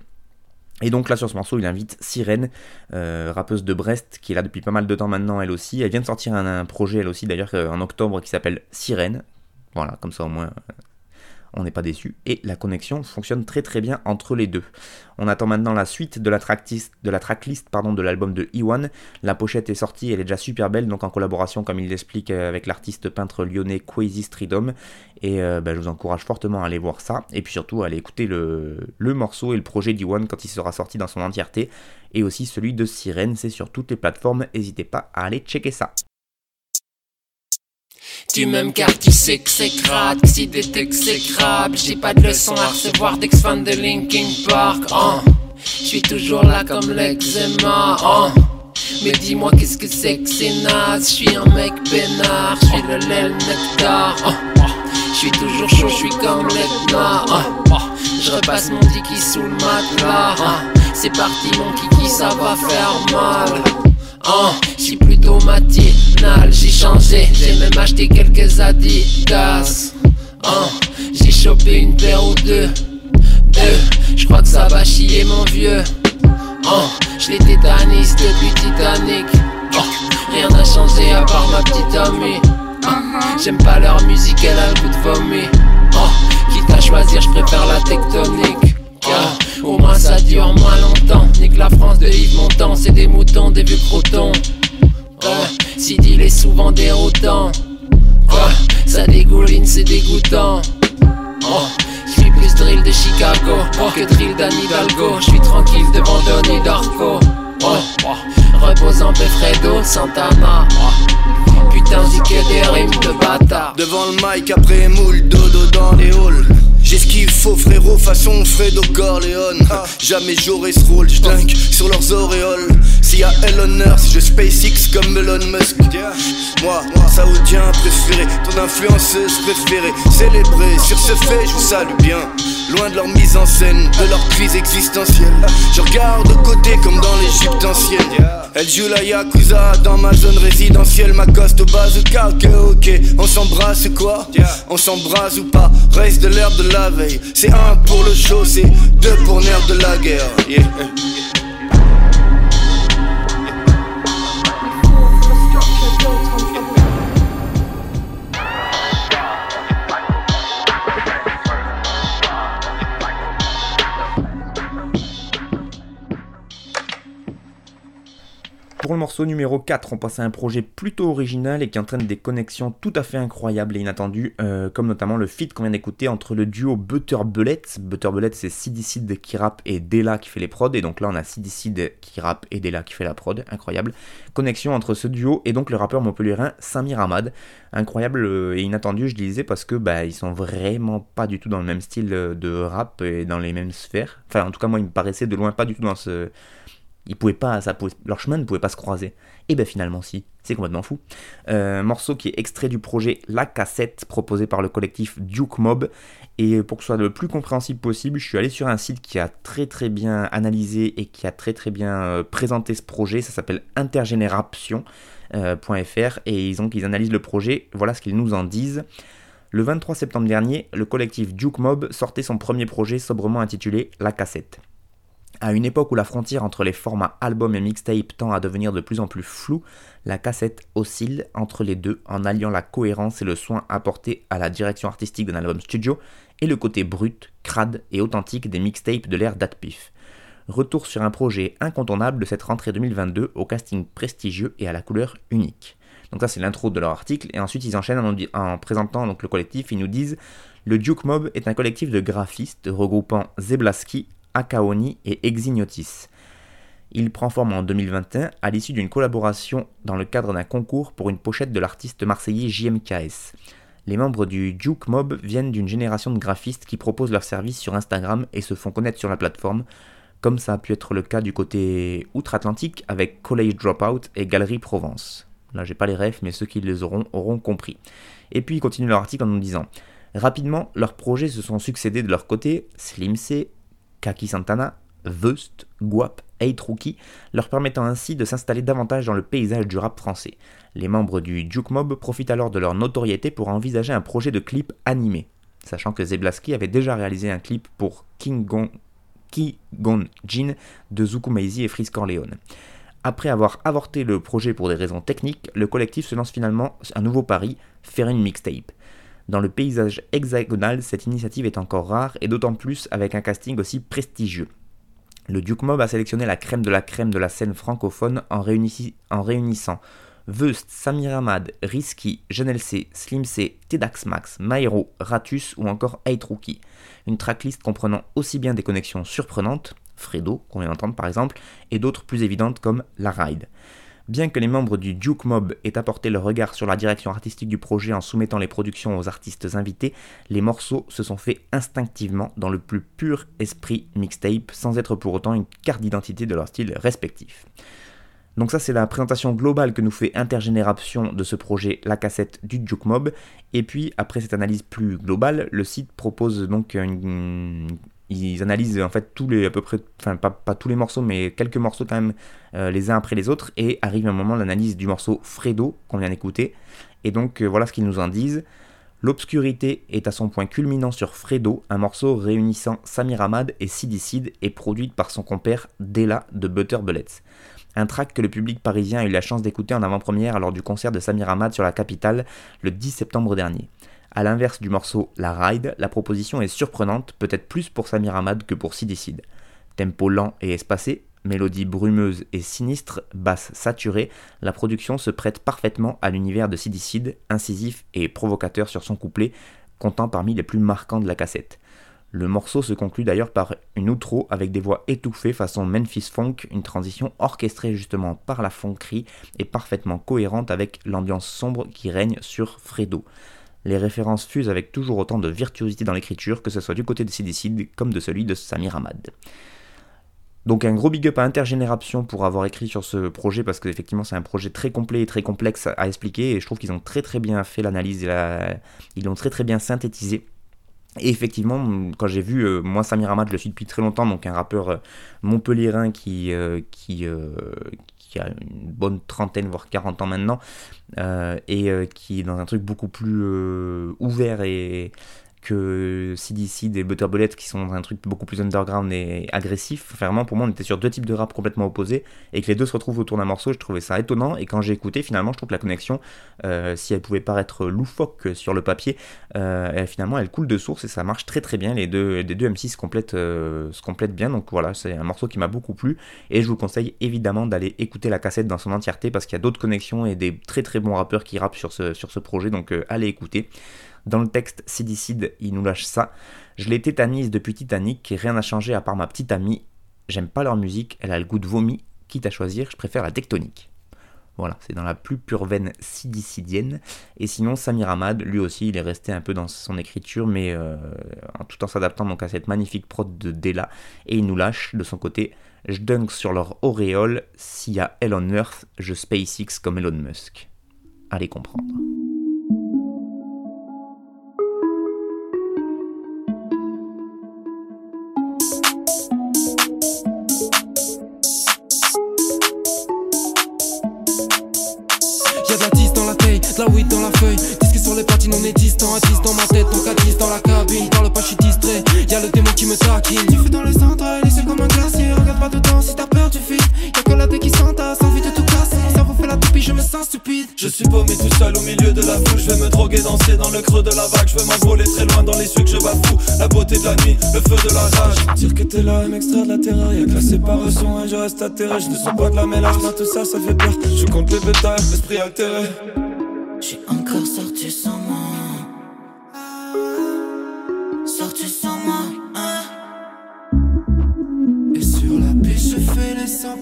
Et donc là sur ce morceau, il invite Sirène, euh, rappeuse de Brest, qui est là depuis pas mal de temps maintenant elle aussi. Elle vient de sortir un, projet elle aussi d'ailleurs euh, en octobre qui s'appelle Sirène. Voilà, comme ça au moins on n'est pas déçu. Et la connexion fonctionne très très bien entre les deux. On attend maintenant la suite de la tracklist de, l'album de Iwan. La pochette est sortie, elle est déjà super belle, donc en collaboration, comme il l'explique, euh, avec l'artiste peintre lyonnais Quasi Stridom. Et euh, bah, je vous encourage fortement à aller voir ça. Et puis surtout à aller écouter le, le morceau et le projet d'Iwan quand il sera sorti dans son entièreté. Et aussi celui de Sirène, c'est sur toutes les plateformes. N'hésitez pas à aller checker ça. Tu m'aimes car tu sais que c'est crade, que si t'es exécrable J'ai pas de leçon à recevoir d'ex-fan de Linkin Park, hein Je suis toujours là comme l'eczéma. Oh. Mais dis-moi qu'est-ce que c'est que c'est naze. Je suis un mec peinard, je suis le lait nectar. Oh. Je suis toujours chaud, je suis comme l'Etna. Oh. Je repasse mon tiki sous le matelas. C'est parti mon kiki, ça va faire mal. Oh, suis plutôt matinal, j'ai changé, j'ai même acheté quelques adidas. Oh, j'ai chopé une paire ou deux, deux. Je crois que ça va chier mon vieux. Oh, je les tétanise depuis Titanic. Oh, rien n'a changé à part ma petite amie. Oh, J'aime pas leur musique, elle a le goût de vomi. Oh, quitte à choisir, je préfère la tectonique. Au moins ça dure moins longtemps. Nique la France de Yves Montand, c'est des moutons, des vieux crotons. si dit est souvent déroutant. ça dégouline, c'est dégoûtant. Oh, J'suis plus drill de Chicago que drill d'Anne Je J'suis tranquille devant Donnie Darko. Oh, reposant Befredo, Santana. Putain, j'ai que des rimes de bâtard. Devant le mic après moule, dodo dans les halls. J'ai ce qu'il faut, frérot, façon Fredo Corleone. Jamais j'aurai ce rôle, j'dunk sur leurs auréoles. S'il y a Elon si je SpaceX comme Elon Musk. Moi, saoudien préféré, ton influenceuse préférée, célébrée. Sur ce fait, je vous salue bien. Loin de leur mise en scène, de leur crise existentielle. Je regarde de côté comme dans l'Égypte ancienne. Elle joue la Yakuza dans ma zone résidentielle. Ma coste au bazooka, ok, ok. On s'embrasse quoi? On s'embrasse ou pas? Reste de l'herbe de la C'est un pour le show, c'est deux pour nerf de la guerre. Pour le morceau numéro 4, on passe à un projet plutôt original et qui entraîne des connexions tout à fait incroyables et inattendues, euh, comme notamment le feat qu'on vient d'écouter entre le duo Butter Bullet. C'est Sidicide qui rappe et Della qui fait les prods, et donc là on a Sidicide qui rappe et Della qui fait la prod, incroyable. Connexion entre ce duo et donc le rappeur montpelliérain Samir Ahmad, incroyable euh, et inattendu, je disais, parce que bah, ils sont vraiment pas du tout dans le même style de rap et dans les mêmes sphères. Enfin, en tout cas, moi, il me paraissait de loin pas du tout dans ce ils pouvaient leur chemin ne pouvait pas se croiser. Et ben finalement si, c'est complètement fou. Euh, morceau qui est extrait du projet La Cassette proposé par le collectif Duke Mob. Et pour que ce soit le plus compréhensible possible, je suis allé sur un site qui a très très bien analysé et qui a très très bien euh, présenté ce projet. Ça s'appelle intergénération.fr euh, et ils, ont, ils analysent le projet. Voilà ce qu'ils nous en disent. Le 23 septembre dernier, le collectif Duke Mob sortait son premier projet sobrement intitulé La Cassette. À une époque où la frontière entre les formats album et mixtape tend à devenir de plus en plus floue, la cassette oscille entre les deux en alliant la cohérence et le soin apporté à la direction artistique d'un album studio et le côté brut, crade et authentique des mixtapes de l'ère d'Atpif. Retour sur un projet incontournable de cette rentrée 2022 au casting prestigieux et à la couleur unique. Donc ça c'est l'intro de leur article et ensuite ils enchaînent en, présentant donc le collectif, ils nous disent le Duke Mob est un collectif de graphistes regroupant Zeblaski, Akaoni et Exignotis. Il prend forme en 2021 à l'issue d'une collaboration dans le cadre d'un concours pour une pochette de l'artiste marseillais JMKS. Les membres du Duke Mob viennent d'une génération de graphistes qui proposent leurs services sur Instagram et se font connaître sur la plateforme, comme ça a pu être le cas du côté outre-Atlantique avec College Dropout et Galerie Provence. Là, j'ai pas les refs, mais ceux qui les auront auront compris. Et puis, ils continuent leur article en nous disant Rapidement, leurs projets se sont succédés de leur côté, Slim C, Kaki Santana, Vust, Guap, Eight Rookie, leur permettant ainsi de s'installer davantage dans le paysage du rap français. Les membres du Duke Mob profitent alors de leur notoriété pour envisager un projet de clip animé, sachant que Zeblaski avait déjà réalisé un clip pour King Gon, Ki Jin de Zuku Maizi et Freeze Corleone. Après avoir avorté le projet pour des raisons techniques, le collectif se lance finalement un nouveau pari, faire une mixtape. Dans le paysage hexagonal, cette initiative est encore rare et d'autant plus avec un casting aussi prestigieux. Le Duke Mob a sélectionné la crème de la crème de la scène francophone en, réunissant Veust, Samir Ahmad, Risky, Janel C, Slim C, Tedax Max, Mairo, Ratus ou encore Rookie. Une tracklist comprenant aussi bien des connexions surprenantes, Fredo, qu'on vient d'entendre par exemple, et d'autres plus évidentes comme La Ride. Bien que les membres du Duke Mob aient apporté leur regard sur la direction artistique du projet en soumettant les productions aux artistes invités, les morceaux se sont faits instinctivement dans le plus pur esprit mixtape sans être pour autant une carte d'identité de leur style respectif. Donc ça c'est la présentation globale que nous fait Intergénération de ce projet La Cassette du Duke Mob. Et puis après cette analyse plus globale, le site propose donc une, ils analysent en fait tous les à peu près, enfin pas, tous les morceaux, mais quelques morceaux quand même euh, les uns après les autres, et arrive un moment l'analyse du morceau Fredo qu'on vient d'écouter. Et donc euh, voilà ce qu'ils nous en disent. L'obscurité est à son point culminant sur Fredo, un morceau réunissant Samir Ahmad et Sidicide et produit par son compère Della de Butter Bullets. Un track que le public parisien a eu la chance d'écouter en avant-première lors du concert de Samir Ahmad sur la capitale le 10 septembre dernier. A l'inverse du morceau La Ride, la proposition est surprenante, peut-être plus pour Samir Ahmad que pour Sidicide. Tempo lent et espacé, mélodie brumeuse et sinistre, basse saturée, la production se prête parfaitement à l'univers de Sidicide, incisif et provocateur sur son couplet, comptant parmi les plus marquants de la cassette. Le morceau se conclut d'ailleurs par une outro avec des voix étouffées façon Memphis Funk, une transition orchestrée justement par la funkerie et parfaitement cohérente avec l'ambiance sombre qui règne sur Fredo les références fusent avec toujours autant de virtuosité dans l'écriture, que ce soit du côté de Sidicide comme de celui de Samir Ahmad. Donc un gros big up à Intergénération pour avoir écrit sur ce projet parce qu'effectivement c'est un projet très complet et très complexe à expliquer et je trouve qu'ils ont très très bien fait l'analyse et ils l'ont très très bien synthétisé. Et effectivement, quand j'ai vu, euh, moi Samir Ahmad, je le suis depuis très longtemps, donc un rappeur euh, montpelliérain qui, euh, qui, qui a une bonne trentaine, voire 40 ans maintenant, euh, et euh, qui est dans un truc beaucoup plus euh, ouvert et, que CDC des Butterbullet qui sont un truc beaucoup plus underground et agressif. vraiment, pour moi, on était sur deux types de rap complètement opposés et que les deux se retrouvent autour d'un morceau, je trouvais ça étonnant. Et quand j'ai écouté, finalement, je trouve que la connexion, euh, si elle pouvait paraître loufoque sur le papier, euh, finalement, elle coule de source et ça marche très très bien. Les deux, les deux MC se complètent, euh, complètent bien. Donc voilà, c'est un morceau qui m'a beaucoup plu et je vous conseille évidemment d'aller écouter la cassette dans son entièreté parce qu'il y a d'autres connexions et des très très bons rappeurs qui rappent sur ce, sur ce projet. Donc allez écouter. Dans le texte, Sidicide, il nous lâche ça. Je l'ai tétanise depuis Titanic et rien n'a changé à part ma petite amie. J'aime pas leur musique, elle a le goût de vomi. Quitte à choisir, je préfère la tectonique. Voilà, c'est dans la plus pure veine sidicidienne. Et sinon, Samir Ahmad, lui aussi, il est resté un peu dans son écriture, mais euh, tout en s'adaptant donc à cette magnifique prod de Della. Et il nous lâche de son côté Je dunk sur leur auréole, s'il y a Elon Earth, je SpaceX comme Elon Musk. Allez comprendre. La weed dans la feuille. Disque sur les platines, on est distant, à 10 dans ma tête, donc à 10 dans la cabine. Parle pas, je suis distrait, y'a le démon qui me taquine. Tu fais dans les centres, c'est comme un glacier. Regarde pas dedans si t'as peur, tu files. Y'a que la qui s'entasse, envie de tout casser. Mon cerveau fait la toupie, je me sens stupide. Je suis paumé tout seul au milieu de la foule. Je vais me droguer, danser dans le creux de la vague. Je veux m'envoler très loin dans les cieux que je bafoue. La beauté de la nuit, le feu de la rage. Dire que t'es là et m'extraire de la terreur. Y'a que la séparation et je reste atterré. Je ne sens pas de la mélange, tout ça, ça fait peur. Je compte les bétails, esprit altéré. Encore sorti sans moi. Sorti sans moi. Hein. Et sur la piste, je fais les 100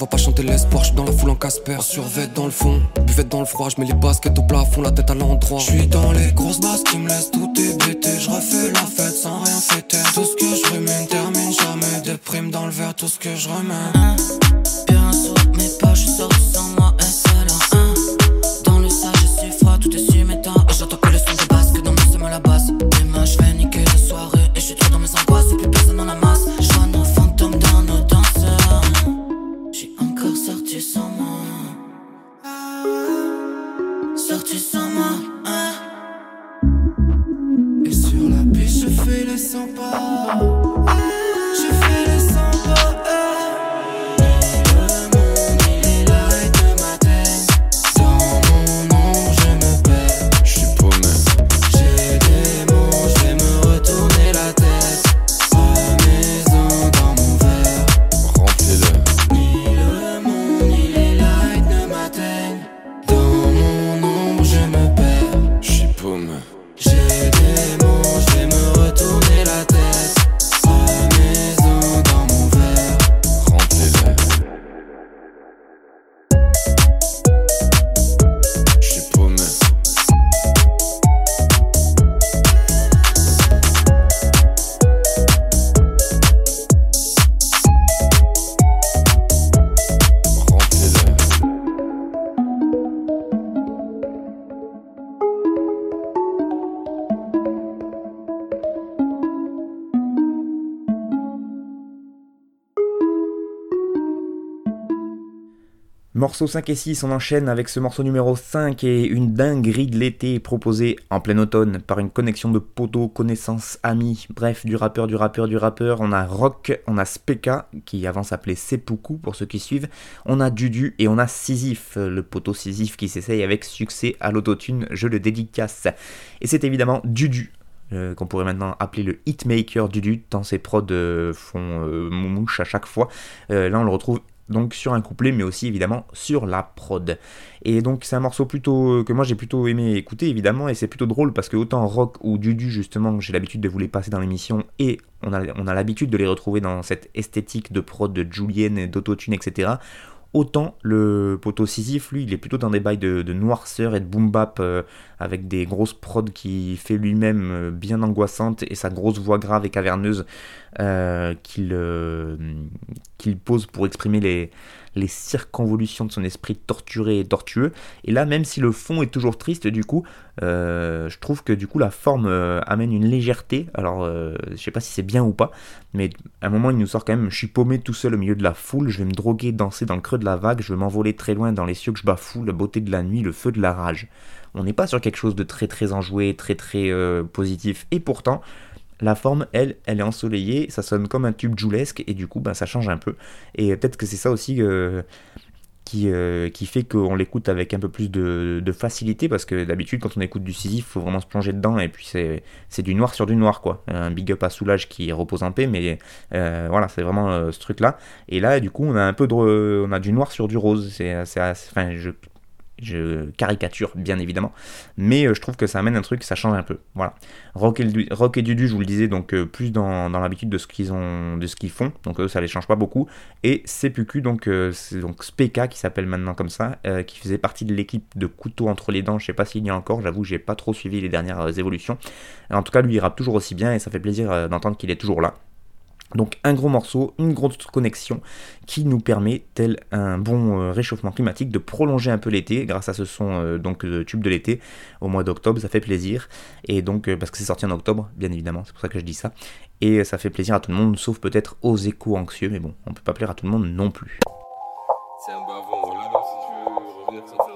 va pas chanter l'espoir, j'suis dans la foule en casper, survêt dans le fond, buvette dans le froid, j'mets les baskets au plafond, la tête à l'endroit. J'suis dans les grosses basses qui me laissent tout hébété, j'refais la fête sans rien fêter. Tout ce que j'rumine termine jamais de prime dans le verre, tout ce que j'remets. Bien sûr, mais pas, j'suis Morceau 5 et 6, on enchaîne avec ce morceau numéro 5 et une dinguerie de l'été proposée en plein automne par une connexion de poteaux, connaissances, amis, bref, du rappeur, du rappeur, du rappeur. On a Rock, on a Speka, qui avant s'appelait Seppuku pour ceux qui suivent, on a Dudu et on a Sisyphe, le poteau Sisyphe qui s'essaye avec succès à l'autotune, je le dédicace. Et c'est évidemment Dudu, euh, qu'on pourrait maintenant appeler le hitmaker Dudu, tant ses prods euh, font euh, mouche à chaque fois. là, on le retrouve donc sur un couplet, mais aussi évidemment sur la prod. Et donc c'est un morceau plutôt euh, que moi j'ai plutôt aimé écouter évidemment, et c'est plutôt drôle parce que autant rock ou dudu justement, j'ai l'habitude de vous les passer dans l'émission, et on a, on a l'habitude de les retrouver dans cette esthétique de prod de Julienne, d'autotune, etc. Autant le poteau Sisyphe, lui, il est plutôt dans des bails de, noirceur et de boom bap euh, avec des grosses prods qui fait lui-même euh, bien angoissante et sa grosse voix grave et caverneuse euh, qu'il pose pour exprimer les, les circonvolutions de son esprit torturé et tortueux. Et là, même si le fond est toujours triste, du coup, euh, je trouve que du coup la forme euh, amène une légèreté. Alors, euh, je sais pas si c'est bien ou pas, mais à un moment, il nous sort quand même Je suis paumé tout seul au milieu de la foule, je vais me droguer, danser dans le creux de la vague, je vais m'envoler très loin dans les cieux que je bafoue, la beauté de la nuit, le feu de la rage. On n'est pas sur quelque chose de très très enjoué, très très positif, et pourtant la forme, elle, elle est ensoleillée, ça sonne comme un tube joulesque, et du coup, ben, ça change un peu. Et peut-être que c'est ça aussi euh, qui, euh, qui fait qu'on l'écoute avec un peu plus de, facilité, parce que d'habitude, quand on écoute du Sisyphe, il faut vraiment se plonger dedans, et puis c'est du noir sur du noir, quoi. Un big up à Soulage qui repose en paix, mais euh, voilà, c'est vraiment ce truc-là. Et là, du coup, on a un peu de, on a du noir sur du rose. C'est, enfin, je je caricature bien évidemment, mais euh, je trouve que ça amène un truc, ça change un peu. Voilà. Rock et, Dudu, je vous le disais, donc euh, plus dans, l'habitude de ce qu'ils ont, de ce qu'ils font, donc eux ça les change pas beaucoup. Et CPQ, donc euh, donc Speka qui s'appelle maintenant comme ça, qui faisait partie de l'équipe de Couteau entre les dents. Je sais pas s'il y a encore, j'avoue, j'ai pas trop suivi les dernières évolutions. En tout cas, lui il rappe toujours aussi bien et ça fait plaisir d'entendre qu'il est toujours là. Donc un gros morceau, une grosse connexion qui nous permet, tel un bon euh, réchauffement climatique, de prolonger un peu l'été grâce à ce son euh, donc de tube de l'été au mois d'octobre, ça fait plaisir. Et donc euh, parce que c'est sorti en octobre, bien évidemment, c'est pour ça que je dis ça. Et ça fait plaisir à tout le monde, sauf peut-être aux échos anxieux, mais bon, on peut pas plaire à tout le monde non plus. C'est un bavon, là, si tu veux revenir sans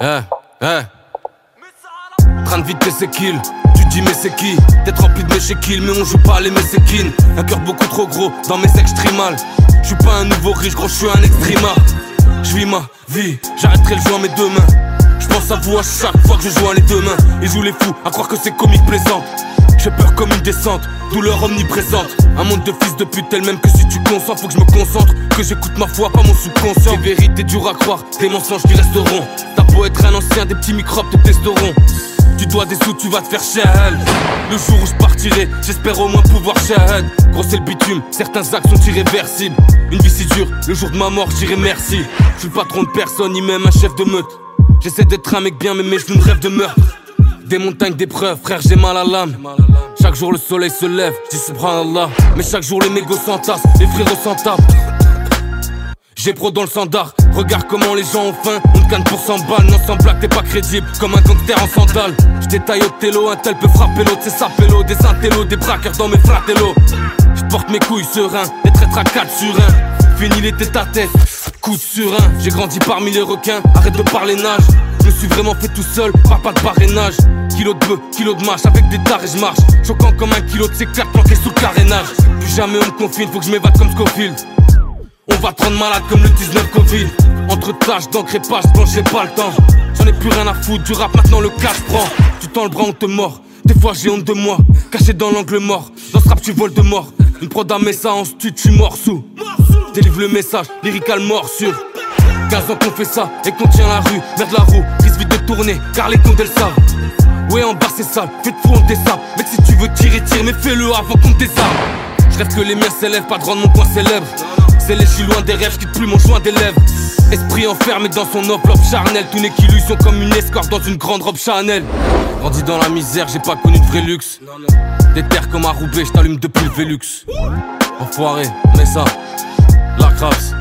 Eh, eh. Train de vitesse c'est kill. Tu dis mais c'est qui? T'es rempli de mes kills mais on joue pas les messékines Un cœur beaucoup trop gros dans mes extrémales. Je suis pas un nouveau riche gros je suis un extrémard Je vis ma vie, j'arrêterai le jeu mes deux mains Je pense à vous à chaque fois que je joue à les deux mains. Et joue les fous à croire que c'est comique plaisant j'ai peur comme une descente, douleur omniprésente. Un monde de fils de pute tel même que si tu consens, faut que je me concentre. Que j'écoute ma foi, pas mon subconscient. Des vérités dures à croire, des mensonges qui resteront. T'as beau être un ancien, des petits microbes te testeront. Tu dois des sous, tu vas te faire chier Le jour où je partirai, j'espère au moins pouvoir shahad. Gros c'est le bitume, certains actes sont irréversibles. Une vie si dure, le jour de ma mort, j'irai merci. Je suis le patron de personne, ni même un chef de meute. J'essaie d'être un mec bien, mais mes genoux rêvent de meurtre. Des montagnes d'épreuves, frère, j'ai mal à l'âme. Chaque jour le soleil se lève, je dis subhanallah. Mais chaque jour les négos s'entassent, les frérots s'en J'ai pro dans le standard, regarde comment les gens ont faim. On gagne pour 100 balles, non sans blague, t'es pas crédible. Comme un gangster en sandales. J'détaille au télo, un tel peut frapper l'autre, c'est sa pélo. Des intellos, des braqueurs dans mes fratellos. J'porte mes couilles serein, des traîtres à 4 sur 1. Fini les têtes à tête, coup de surin. J'ai grandi parmi les requins, arrête de parler nage. Je suis vraiment fait tout seul, pas de parrainage. Kilo de bœuf, kilo de mâche, avec des dards et je marche. Choquant comme un kilo de C4 planqué sous le carénage. Plus jamais on me confine, faut que je m'évade comme Scofield. On va te rendre malade comme le 19 Covid. Entre tâches d'encre et pages j'ai pas le temps. J'en ai plus rien à foutre du rap, maintenant le cash prend. Tu tends le bras, on te mord. Des fois j'ai honte de moi, caché dans l'angle mort. Dans ce rap, tu voles de mort. Une prod à ça en stu, tu mors sous. Délivre le message, lyrical mort sur. 15 ans qu'on fait ça et qu'on tient la rue, merde la roue, risque vite de tourner, car les le savent. Ouais, en bas c'est sale, fais de fou, on descend. Mec, si tu veux tirer, tire, mais fais-le avant qu'on désarme. Je rêve que les miens s'élèvent, pas de rendre mon coin célèbre. C'est les loin des rêves qui plus mon joint des lèvres. Esprit enfermé dans son enveloppe charnelle. Tout n'est qu'illusion comme une escorte dans une grande robe Chanel. Grandi dans la misère, j'ai pas connu de vrai luxe. Des terres comme à Roubaix, j't'allume depuis le Velux. Enfoiré, mais ça, la crasse.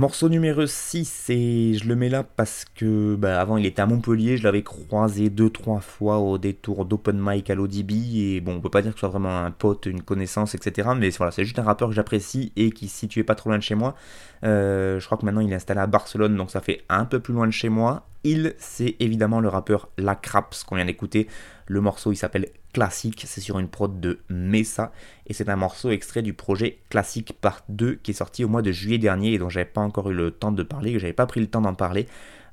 Morceau numéro 6, et je le mets là parce que bah, avant il était à Montpellier, je l'avais croisé deux trois fois au détour d'Open Mic à l'ODB, et bon, on peut pas dire que ce soit vraiment un pote, une connaissance, etc. Mais voilà, c'est juste un rappeur que j'apprécie et qui se situait pas trop loin de chez moi. Euh, je crois que maintenant il est installé à Barcelone, donc ça fait un peu plus loin de chez moi. Il, c'est évidemment le rappeur La Craps qu'on vient d'écouter. Le morceau il s'appelle Classique, c'est sur une prod de Mesa et c'est un morceau extrait du projet Classique Part 2 qui est sorti au mois de juillet dernier et dont j'avais pas encore eu le temps de parler, que j'avais pas pris le temps d'en parler.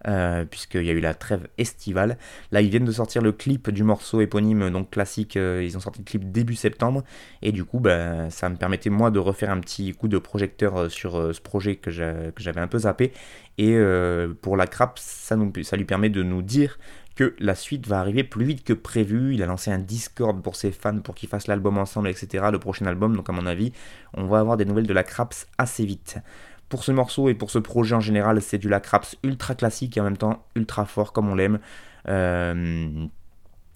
Euh, puisqu'il y a eu la trêve estivale. Là, ils viennent de sortir le clip du morceau éponyme, donc classique. Euh, ils ont sorti le clip début septembre, et du coup, ben, ça me permettait moi de refaire un petit coup de projecteur euh, sur ce projet que j'avais un peu zappé. Et pour la crap, ça, nous, ça lui permet de nous dire que la suite va arriver plus vite que prévu. Il a lancé un Discord pour ses fans pour qu'ils fassent l'album ensemble, etc. Le prochain album, donc à mon avis, on va avoir des nouvelles de la Craps assez vite. Pour ce morceau et pour ce projet en général, c'est du Craps ultra classique et en même temps ultra fort comme on l'aime. Euh,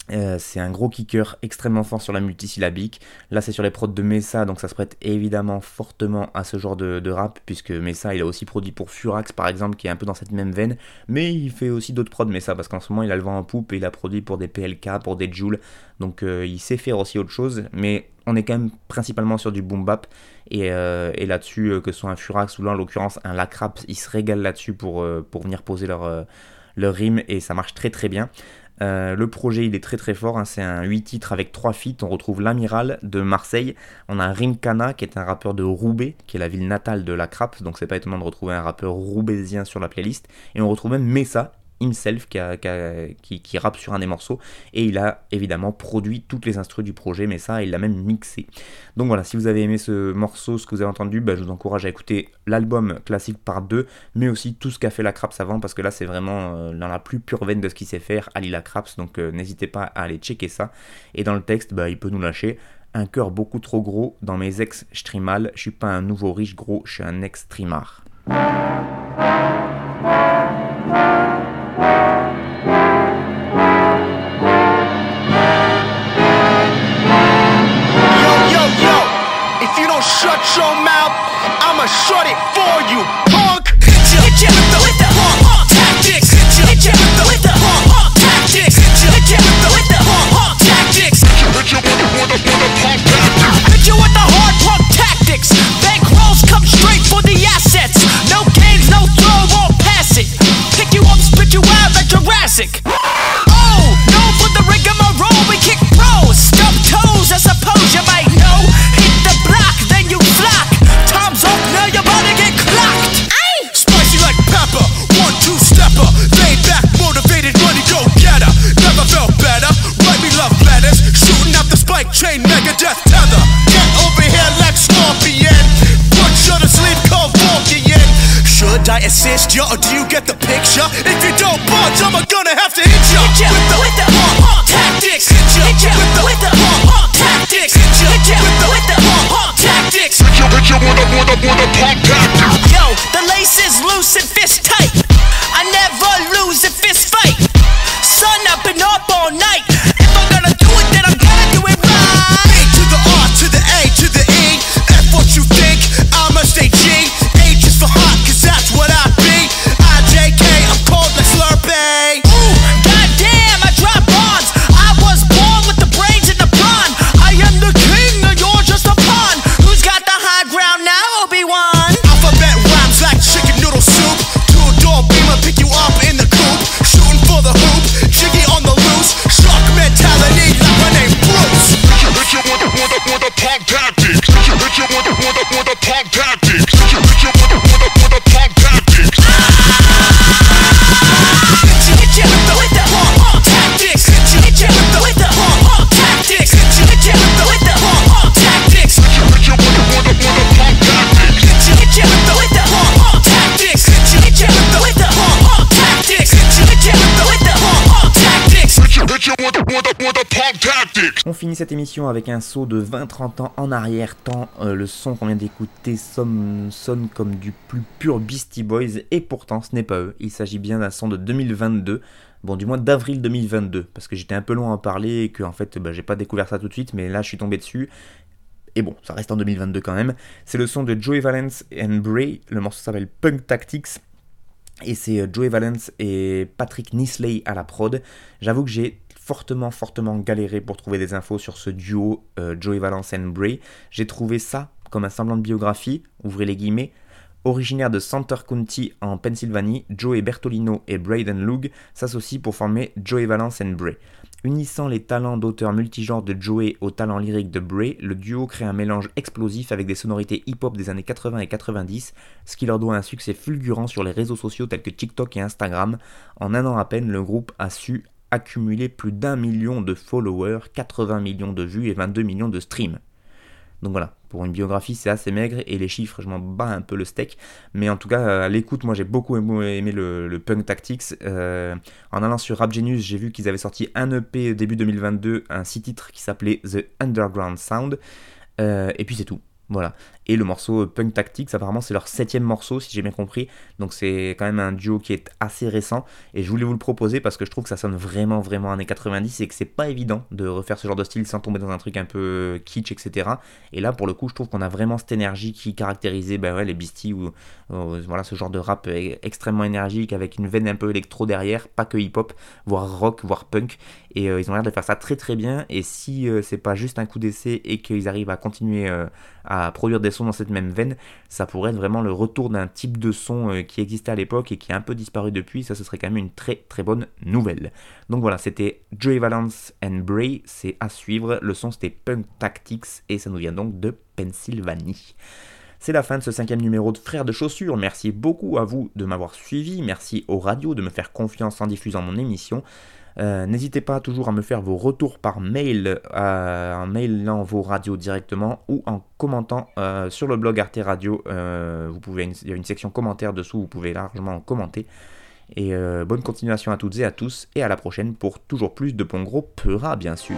euh, c'est un gros kicker extrêmement fort sur la multisyllabique. Là, c'est sur les prods de Mesa, donc ça se prête évidemment fortement à ce genre de, rap, puisque Mesa, il a aussi produit pour Furax par exemple, qui est un peu dans cette même veine, mais il fait aussi d'autres prods Mesa, parce qu'en ce moment, il a le vent en poupe et il a produit pour des PLK, pour des Joule, donc euh, il sait faire aussi autre chose, mais on est quand même principalement sur du boom bap, et, euh, là-dessus, que ce soit un Furax ou là en l'occurrence un Lacrap, ils se régalent là-dessus pour, pour venir poser leur, leur rime, et ça marche très très bien. Euh, le projet il est très très fort, hein. c'est un 8 titres avec 3 feats. On retrouve l'Amiral de Marseille, on a Rimkana qui est un rappeur de Roubaix, qui est la ville natale de la Crap, donc c'est pas étonnant de retrouver un rappeur roubaisien sur la playlist. Et on retrouve même Messa, himself qui, qui, rappe sur un des morceaux. Et il a évidemment produit toutes les instruments du projet mais ça il l'a même mixé. Donc voilà si vous avez aimé ce morceau ce que vous avez entendu bah, je vous encourage à écouter l'album classique par deux mais aussi tout ce qu'a fait la Craps avant parce que là c'est vraiment euh, dans la plus pure veine de ce qu'il sait faire Ali la Craps. Donc euh, n'hésitez pas à aller checker ça. Et dans le texte bah, il peut nous lâcher. Un cœur beaucoup trop gros dans mes ex je mal je suis pas un nouveau riche gros je suis un ex trimar your mouth, I'ma shut it for you, punk. Hit ya, hit ya with the, punk, punk tactics. Hit ya, hit ya with the, punk, punk tactics. Hit ya, hit ya with the, punk, punk tactics. Hit ya, hit ya with the, punk tactics. Hit ya with the On finit cette émission avec un saut de 20-30 ans en arrière, tant euh, le son qu'on vient d'écouter sonne, comme du plus pur Beastie Boys, et pourtant ce n'est pas eux, il s'agit bien d'un son de 2022, bon du mois d'avril 2022, parce que j'étais un peu loin à en parler et que en fait bah, j'ai pas découvert ça tout de suite, mais là je suis tombé dessus. Et bon, ça reste en 2022 quand même. C'est le son de Joey Valence and Bray. Le morceau s'appelle Punk Tactics. Et c'est euh, Joey Valence et Patrick Nisley à la prod. J'avoue que j'ai fortement, fortement galéré pour trouver des infos sur ce duo euh, Joey Valence and Bray. J'ai trouvé ça comme un semblant de biographie, ouvrez les guillemets, Originaire de Center County en Pennsylvanie, Joey Bertolino et Braden Loog s'associent pour former Joey Valence and Bray. Unissant les talents d'auteur multigenre de Joey aux talents lyriques de Bray, le duo crée un mélange explosif avec des sonorités hip-hop des années 80 et 90, ce qui leur doit un succès fulgurant sur les réseaux sociaux tels que TikTok et Instagram. En un an à peine, le groupe a su accumuler plus d'un million de followers, 80 millions de vues et 22 millions de streams. Donc voilà, pour une biographie, c'est assez maigre et les chiffres, je m'en bats un peu le steak. Mais en tout cas, à l'écoute, moi j'ai beaucoup aimé le, Punk Tactics. Euh, en allant sur Rap Genius, j'ai vu qu'ils avaient sorti un EP début 2022, un six titres qui s'appelait The Underground Sound. Euh, et puis c'est tout. Voilà. Et le morceau Punk Tactics, apparemment, c'est leur septième morceau, si j'ai bien compris. Donc c'est quand même un duo qui est assez récent. Et je voulais vous le proposer parce que je trouve que ça sonne vraiment, vraiment années 90 et que c'est pas évident de refaire ce genre de style sans tomber dans un truc un peu kitsch, etc. Et là, pour le coup, je trouve qu'on a vraiment cette énergie qui caractérisait ben ouais, les Beastie ou voilà, ce genre de rap extrêmement énergique avec une veine un peu électro derrière, pas que hip-hop, voire rock, voire punk. Et euh, ils ont l'air de faire ça très très bien. Et si euh, c'est pas juste un coup d'essai et qu'ils arrivent à continuer euh, à produire des sons dans cette même veine, ça pourrait être vraiment le retour d'un type de son qui existait à l'époque et qui a un peu disparu depuis. Ça, ce serait quand même une très très bonne nouvelle. Donc voilà, c'était Joey Valence and Bray. C'est à suivre. Le son c'était Punk Tactics et ça nous vient donc de Pennsylvanie. C'est la fin de ce cinquième numéro de Frères de Chaussures. Merci beaucoup à vous de m'avoir suivi. Merci aux radios de me faire confiance en diffusant mon émission. Euh, n'hésitez pas toujours à me faire vos retours par mail, euh, en mailant vos radios directement ou en commentant euh, sur le blog Arte Radio. vous pouvez, il y a une section commentaires dessous, vous pouvez largement commenter. Et bonne continuation à toutes et à tous, et à la prochaine pour toujours plus de bons gros Peura, bien sûr.